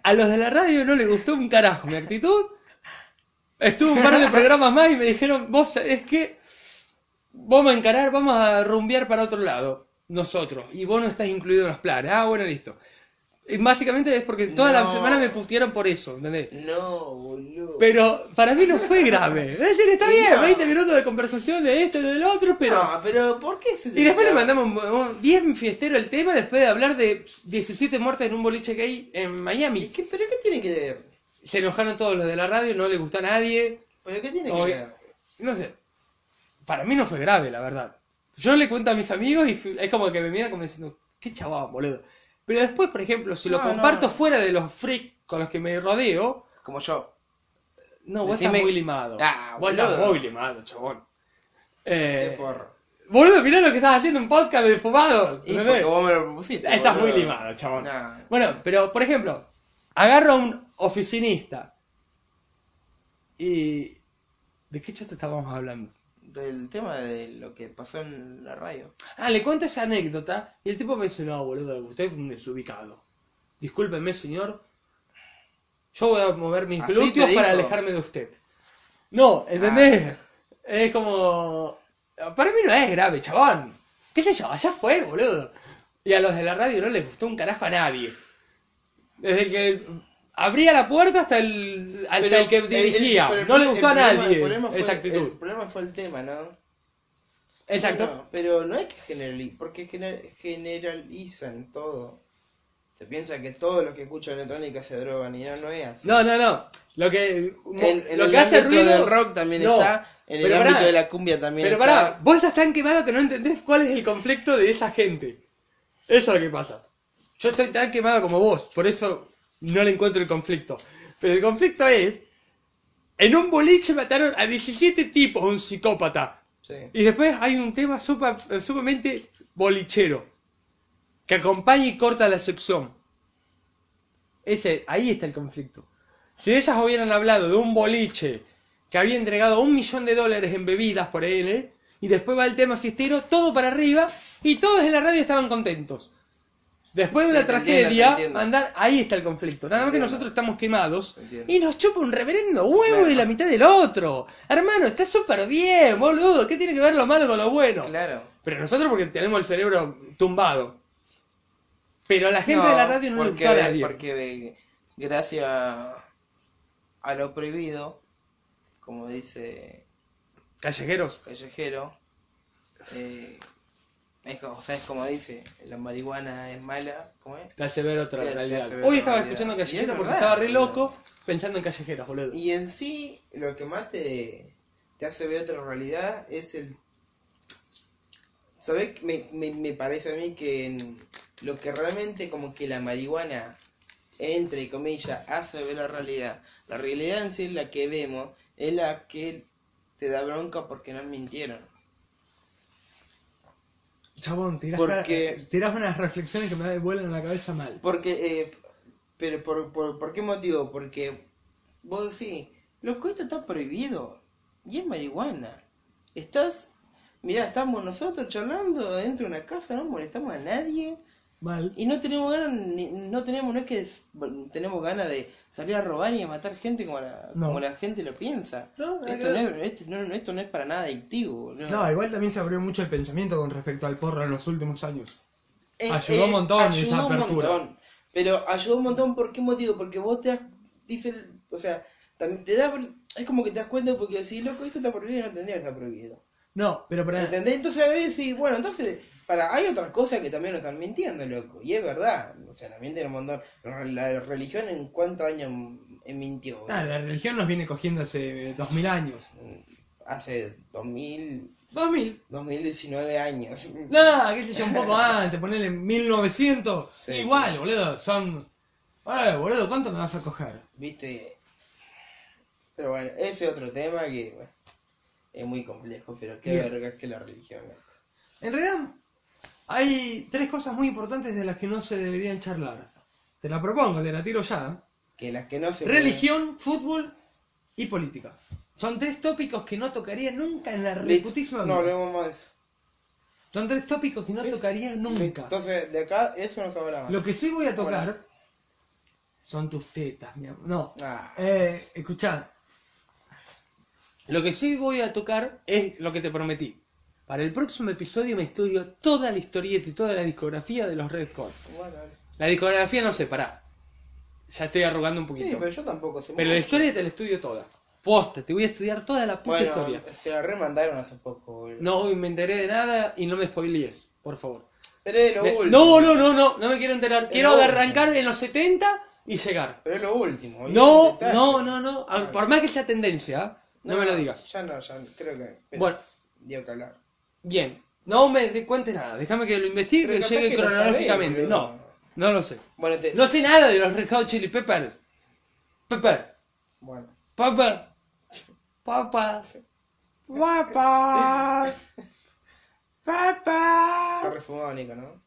B: A los de la radio no les gustó un carajo mi actitud. Estuve un par de programas más y me dijeron, vos es que vamos a encarar, vamos a rumbear para otro lado. Nosotros. Y vos no estás incluido en los planes. Ah, bueno, listo. Básicamente es porque toda la
A: No.
B: semana me putearon por eso, ¿entendés?
A: No, boludo.
B: Pero para mí no fue grave. Es decir, está bien,
A: no.
B: 20 minutos de conversación de esto y del otro, pero...
A: No, pero ¿por qué se
B: Y después le mandamos bien fiestero el tema después de hablar de 17 muertes en un boliche gay en
A: ¿Y
B: Miami.
A: qué, ¿Pero qué tiene que ver?
B: Se enojaron todos los de la radio, no le gustó a nadie.
A: ¿Pero qué tiene que ver?
B: No sé. para mí no fue grave, la verdad. Yo le cuento a mis amigos y es como que me miran como diciendo, qué chaval, boludo. Pero después, por ejemplo, si lo comparto
A: no.
B: fuera de los freaks con los que me rodeo,
A: Como yo.
B: no, vos
A: Decime-
B: estás muy limado.
A: Ah,
B: vos estás muy limado, chabón. Eh,
A: Qué forro.
B: boludo, mirá lo que estás haciendo un podcast de fumado.
A: Y porque vos me lo propusiste.
B: Estás
A: boludo.
B: muy limado, chabón.
A: Nah.
B: Bueno, pero por ejemplo, agarro a un oficinista y... ¿De qué chiste estábamos hablando?
A: Del tema de lo que pasó en la radio.
B: Ah, le cuento esa anécdota y el tipo me dice, no, boludo, usted es un desubicado. Discúlpeme, señor. Yo voy a mover mis
A: ¿Así
B: glúteos
A: te
B: para alejarme de usted. No, ¿entendés? Es como... Para mí no es grave, chabón. ¿Qué sé yo? Allá fue, boludo. Y a los de la radio no les gustó un carajo a nadie. Desde el que abría la puerta hasta el, hasta
A: Pero
B: el que
A: el-
B: dirigía.
A: pero el
B: no le gustó a
A: problema-
B: nadie
A: el problema fue-
B: esa actitud.
A: El problema fue el tema, ¿no?
B: Exacto.
A: No, pero no es que generalizan, porque gener- generalizan todo. Se piensa que todos los que escuchan electrónica se drogan y no, no es así.
B: No, no, no. Lo que,
A: En, en
B: lo
A: el
B: que hace ruido
A: del rock también
B: No,
A: está, en el
B: pero
A: ámbito de la cumbia también
B: Pero
A: está.
B: pará, vos estás tan quemado que no entendés cuál es el conflicto de esa gente. Eso es lo que pasa. Yo estoy tan quemado como vos, por eso no le encuentro el conflicto. Pero el conflicto es, en un boliche mataron a 17 tipos, un psicópata.
A: Sí.
B: Y después hay un tema supa- eh, sumamente bolichero, que acompaña y corta la sección. Ese, ahí está el conflicto. Si ellas hubieran hablado de un boliche que había entregado un millón de dólares en bebidas por él, ¿eh? y después va el tema fiestero, todo para arriba, y todos en la radio estaban contentos. Después de
A: Sí,
B: una tragedia,
A: entiendo.
B: andar, ahí está el conflicto. Nada más que nosotros estamos quemados y nos chupa un reverendo huevo
A: Claro.
B: y la mitad del otro. Hermano, está súper bien, boludo. ¿Qué tiene que ver lo malo con lo bueno?
A: Claro.
B: Pero nosotros porque tenemos el cerebro tumbado. Pero a la gente de la radio no le
A: porque,
B: gusta a nadie.
A: porque gracias a lo prohibido, como dice
B: Callejeros.
A: Callejero, eh, es, como- o sea, es como dice, la marihuana es mala, ¿cómo es?
B: Te hace ver otra
A: Te-
B: realidad.
A: ver
B: Hoy estaba
A: realidad.
B: escuchando
A: es
B: Callejeros porque
A: verdad,
B: estaba re loco pensando en Callejeros, boludo.
A: Y en sí, lo que más te, te hace ver otra realidad es el... ¿Sabes? Me, me, me parece a mí que en lo que realmente como que la marihuana, entre comillas, hace ver la realidad. La realidad en sí, la que vemos, es la que te da bronca porque nos mintieron.
B: Chabón, tirás,
A: Porque-
B: unas reflexiones que me vuelan en la cabeza mal.
A: Porque, eh, pero por, por, ¿por qué motivo? Porque vos decís, loco, esto está prohibido. Y es marihuana. Estás, mirá, estamos nosotros charlando dentro de una casa, no molestamos a nadie.
B: Mal.
A: Y no tenemos ganas, ni- no tenemos, no es que es- tenemos ganas de salir a robar y a matar gente como la,
B: No.
A: como la gente lo piensa.
B: No,
A: esto, no es, esto, no, esto no es para nada adictivo.
B: No, igual también se abrió mucho el pensamiento con respecto al porro en los últimos años.
A: Eh,
B: Ayudó un montón esa
A: ayudó un
B: apertura.
A: montón. Pero ayudó un montón, ¿por qué motivo? Porque vos te das, dice, o sea, también te da, es como que te das cuenta porque decís, loco, esto está prohibido y no tendría que estar prohibido.
B: No, pero para...
A: ¿Entendés? Entonces a veces bueno, entonces, para, hay otras cosas que también nos están mintiendo, loco. Y es verdad, o sea, nos mienten un montón. La religión en cuántos años eh, mintió.
B: Ah, la religión nos viene cogiendo hace 2000 años.
A: Hace 2000,
B: 2000.
A: 2019 años.
B: No, qué sé yo, un poco antes, ponerle 1900.
A: Sí,
B: Igual,
A: sí.
B: boludo, son... Eh, boludo, ¿cuánto me vas a coger?
A: ¿Viste? Pero bueno, ese es otro tema que bueno, es muy complejo, pero qué verga que la religión. loco.
B: En realidad, hay tres cosas muy importantes de las que no se deberían charlar. Te la propongo, te la tiro ya.
A: Que las que no se
B: Religión, fútbol y política. Son tres tópicos que no tocaría nunca en la reputísima
A: No
B: vida.
A: hablemos más de eso.
B: Son tres tópicos que no
A: Listo.
B: tocaría nunca.
A: Entonces, de acá, eso no se habla más.
B: Lo que sí voy a tocar
A: Bueno.
B: son tus tetas, mi amor. No.
A: Ah.
B: Eh, escuchá. Lo que sí voy a tocar es lo que te prometí. Para el próximo episodio me estudio toda la historieta y toda la discografía de los Red Hot.
A: Bueno.
B: La discografía no sé, pará. Ya estoy arrugando un poquito.
A: sí, pero yo tampoco sé
B: Pero la historia te la estudio toda. Posta, te voy a estudiar toda la puta
A: Bueno,
B: historia.
A: se la remandaron hace poco, boludo.
B: No me enteré de nada y no me spoilees, por favor.
A: Pero es lo
B: Me-
A: último.
B: no, no, no, no, no me quiero enterar. Quiero arrancar en los 70 y llegar.
A: Pero es lo último.
B: No, no, no, no. Ah, Por más que sea tendencia, ¿ah? no, me lo digas.
A: Ya no, ya no, creo que. pero-
B: Bueno,
A: dio que hablar.
B: Bien, no me de- cuente nada, déjame que lo investigue
A: Pero capaz
B: llegue
A: que lo
B: cronológicamente.
A: sabés,
B: no,
A: boludo.
B: no lo sé.
A: Bueno, te...
B: No sé nada de los Red Hot Chili Peppers. Pepper,
A: Bueno.
B: Pepper, Papa, Papa,
A: Está
B: Papa,
A: refumado, Nico, ¿no?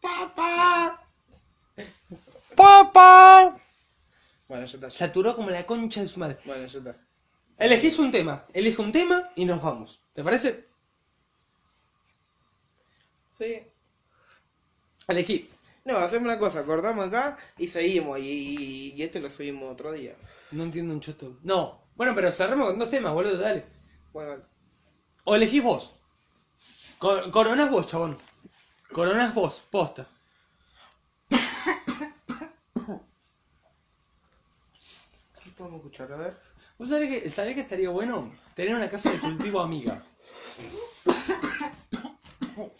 B: Papa, Papa.
A: Bueno, ya está.
B: Saturó como la concha de su madre.
A: Bueno, ya está.
B: Elegís un tema, elige un tema y nos vamos. ¿Te parece?
A: Sí.
B: Elegí.
A: No, hacemos una cosa, cortamos acá y seguimos. Y, y este lo subimos otro día.
B: No entiendo un choto. No. Bueno, pero cerremos con dos temas, boludo, dale.
A: Bueno,
B: O elegís vos. Cor- coronás vos, chabón. Coronás vos, posta.
A: ¿qué podemos escuchar? A ver.
B: ¿Vos sabés que, sabés que estaría bueno tener una casa de cultivo amiga?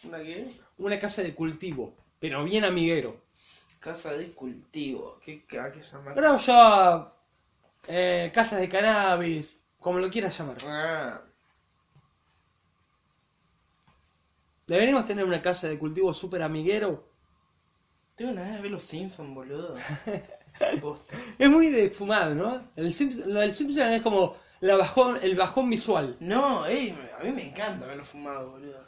A: ¿Una qué?
B: Una casa de cultivo, pero bien amiguero.
A: Casa de cultivo. ¿Qué, qué, a qué llama?
B: Pero ya. Eh, casas de cannabis, como lo quieras llamar.
A: Ah,
B: Deberíamos tener una casa de cultivo súper amiguero.
A: tengo una de ver los Simpsons, boludo. *laughs*
B: Es muy de fumado, ¿no? El Simps- lo del Simpson es como la bajón, el bajón visual.
A: No, ey, a mí me encanta verlo fumado, boludo.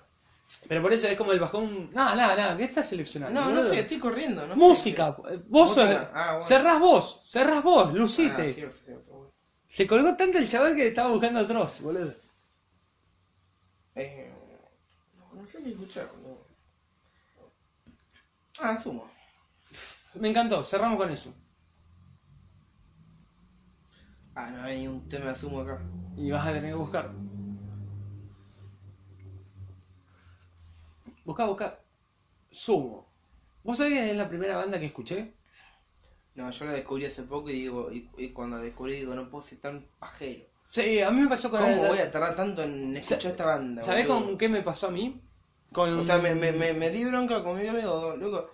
B: Pero por eso es como el bajón. No, no, no, ¿qué estás seleccionando?
A: No, no sé, estoy corriendo. No sé.
B: Música, eh, vos sos-
A: ah, bueno.
B: cerrás vos, cerrás vos,
A: Ah,
B: lucite.
A: cierto, cierto, bueno.
B: Se colgó tanto el chaval que estaba buscando a Dross, boludo.
A: Eh, no, no sé qué escuchar, boludo. Ah, sumo.
B: Me encantó, cerramos con eso.
A: Ah, no hay ni un tema de sumo acá.
B: Y vas a tener que buscar. Busca, busca. Sumo. ¿Vos sabés que es la primera banda que escuché?
A: No, yo la descubrí hace poco y digo, y, y cuando la descubrí digo, no puedo ser tan pajero.
B: Sí, a mí me pasó con
A: ¿Cómo
B: el-
A: voy a tardar tanto en escuchar esta banda?
B: ¿Sabés
A: boludo?
B: con qué me pasó a mí? Con...
A: O sea, me, me, me, me di bronca conmigo amigo, loco.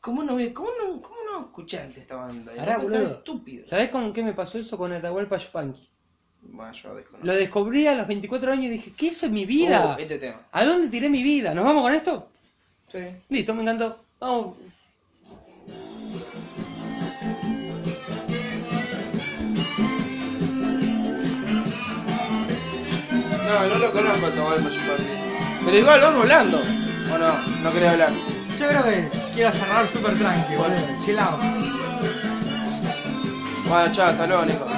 A: ¿Cómo no, cómo no, cómo no escuché antes esta banda?
B: Boludo.
A: estúpido.
B: ¿Sabés con qué me pasó eso con Atahualpa Yupanqui?
A: Bueno, yo desconozco.
B: Lo descubrí a los 24 años y dije, ¿qué es mi vida?
A: Uh, este tema.
B: ¿A dónde tiré mi vida? ¿Nos vamos con esto?
A: Sí.
B: Listo, me encantó. Vamos.
A: No, no lo conozco a Yupanqui. Pero igual vamos hablando. ¿O no? No quería hablar.
B: Yo creo que quiero cerrar súper tranqui, boludo.
A: Bueno, chao, hasta luego, Nico.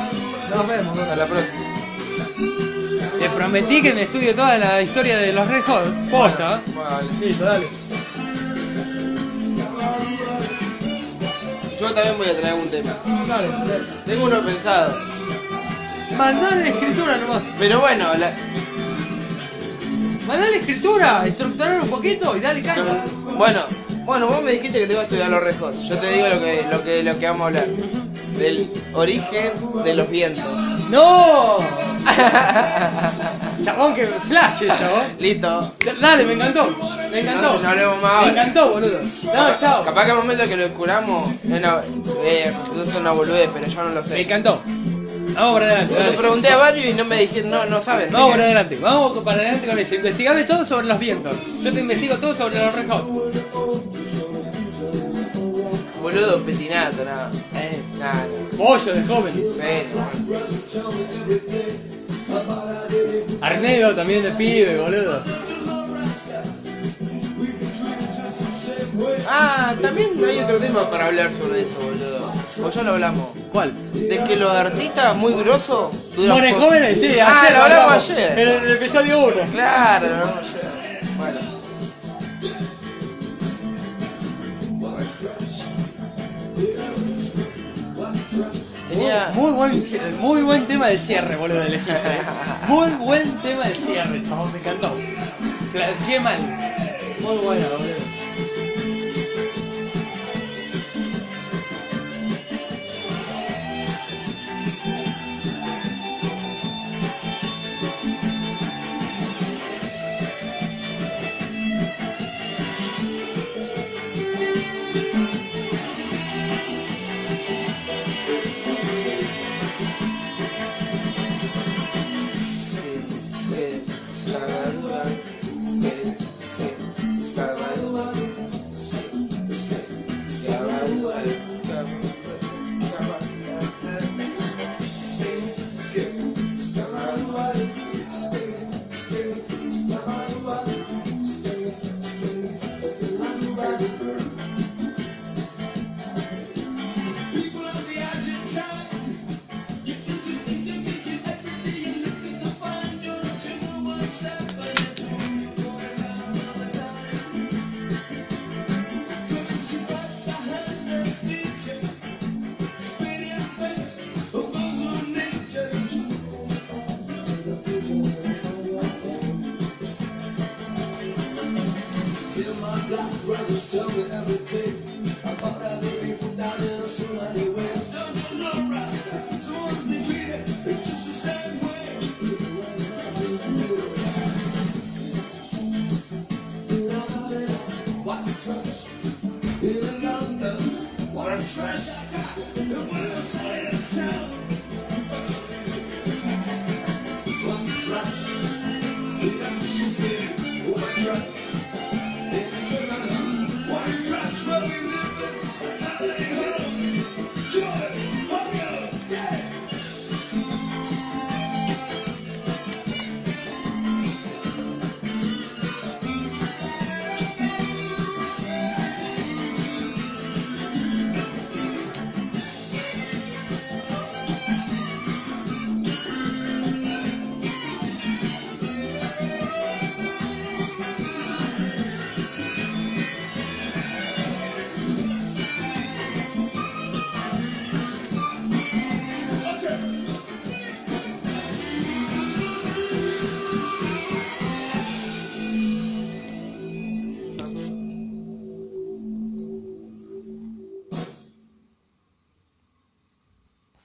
B: Nos vemos,
A: Hasta la próxima.
B: Te prometí que me estudio toda la historia de los Red Hot. Posta.
A: Vale.
B: Listo, dale.
A: Yo también voy a traer un tema.
B: Dale,
A: Tengo uno pensado.
B: Mandale escritura nomás.
A: Pero bueno, la...
B: Mandale escritura, estructurar un poquito y dale caña.
A: bueno, bueno, vos me dijiste que te iba a estudiar los Red Hot. Yo te digo lo que, lo que, lo que vamos a hablar. Del origen de los vientos.
B: ¡No! *laughs* Chabón, que flash chabón.
A: Listo.
B: Dale, me encantó. Me encantó.
A: No, no hablemos más
B: Me
A: ahora.
B: encantó, boludo. No, chao.
A: Capaz que al momento que lo descubramos, es una, eh, es una boludez, pero yo no lo
B: Me
A: sé.
B: encantó. Vamos para adelante. Dale.
A: pregunté a varios y no me dijeron, no, no saben.
B: Vamos para adelante, vamos para adelante con eso. Investigame todo sobre los vientos. Yo te investigo todo sobre los Red Hot.
A: Boludo, petinato, nada.
B: Eh,
A: Nada,
B: pollo de joven.
A: Bueno,
B: Arnedo también de pibe, boludo.
A: Ah, también hay otro tema para hablar sobre eso, boludo. O ya lo hablamos.
B: ¿Cuál?
A: De que los artistas muy grosos duran poco.
B: jóvenes, sí,
A: Ah, lo hablamos ayer.
B: En el episodio 1.
A: Claro, lo hablamos ayer. Bueno.
B: Muy buen, muy buen tema de cierre, boludo, elegiste. *laughs* Muy buen tema de cierre, chabón, me encantó. Flasheé mal. Muy bueno, boludo.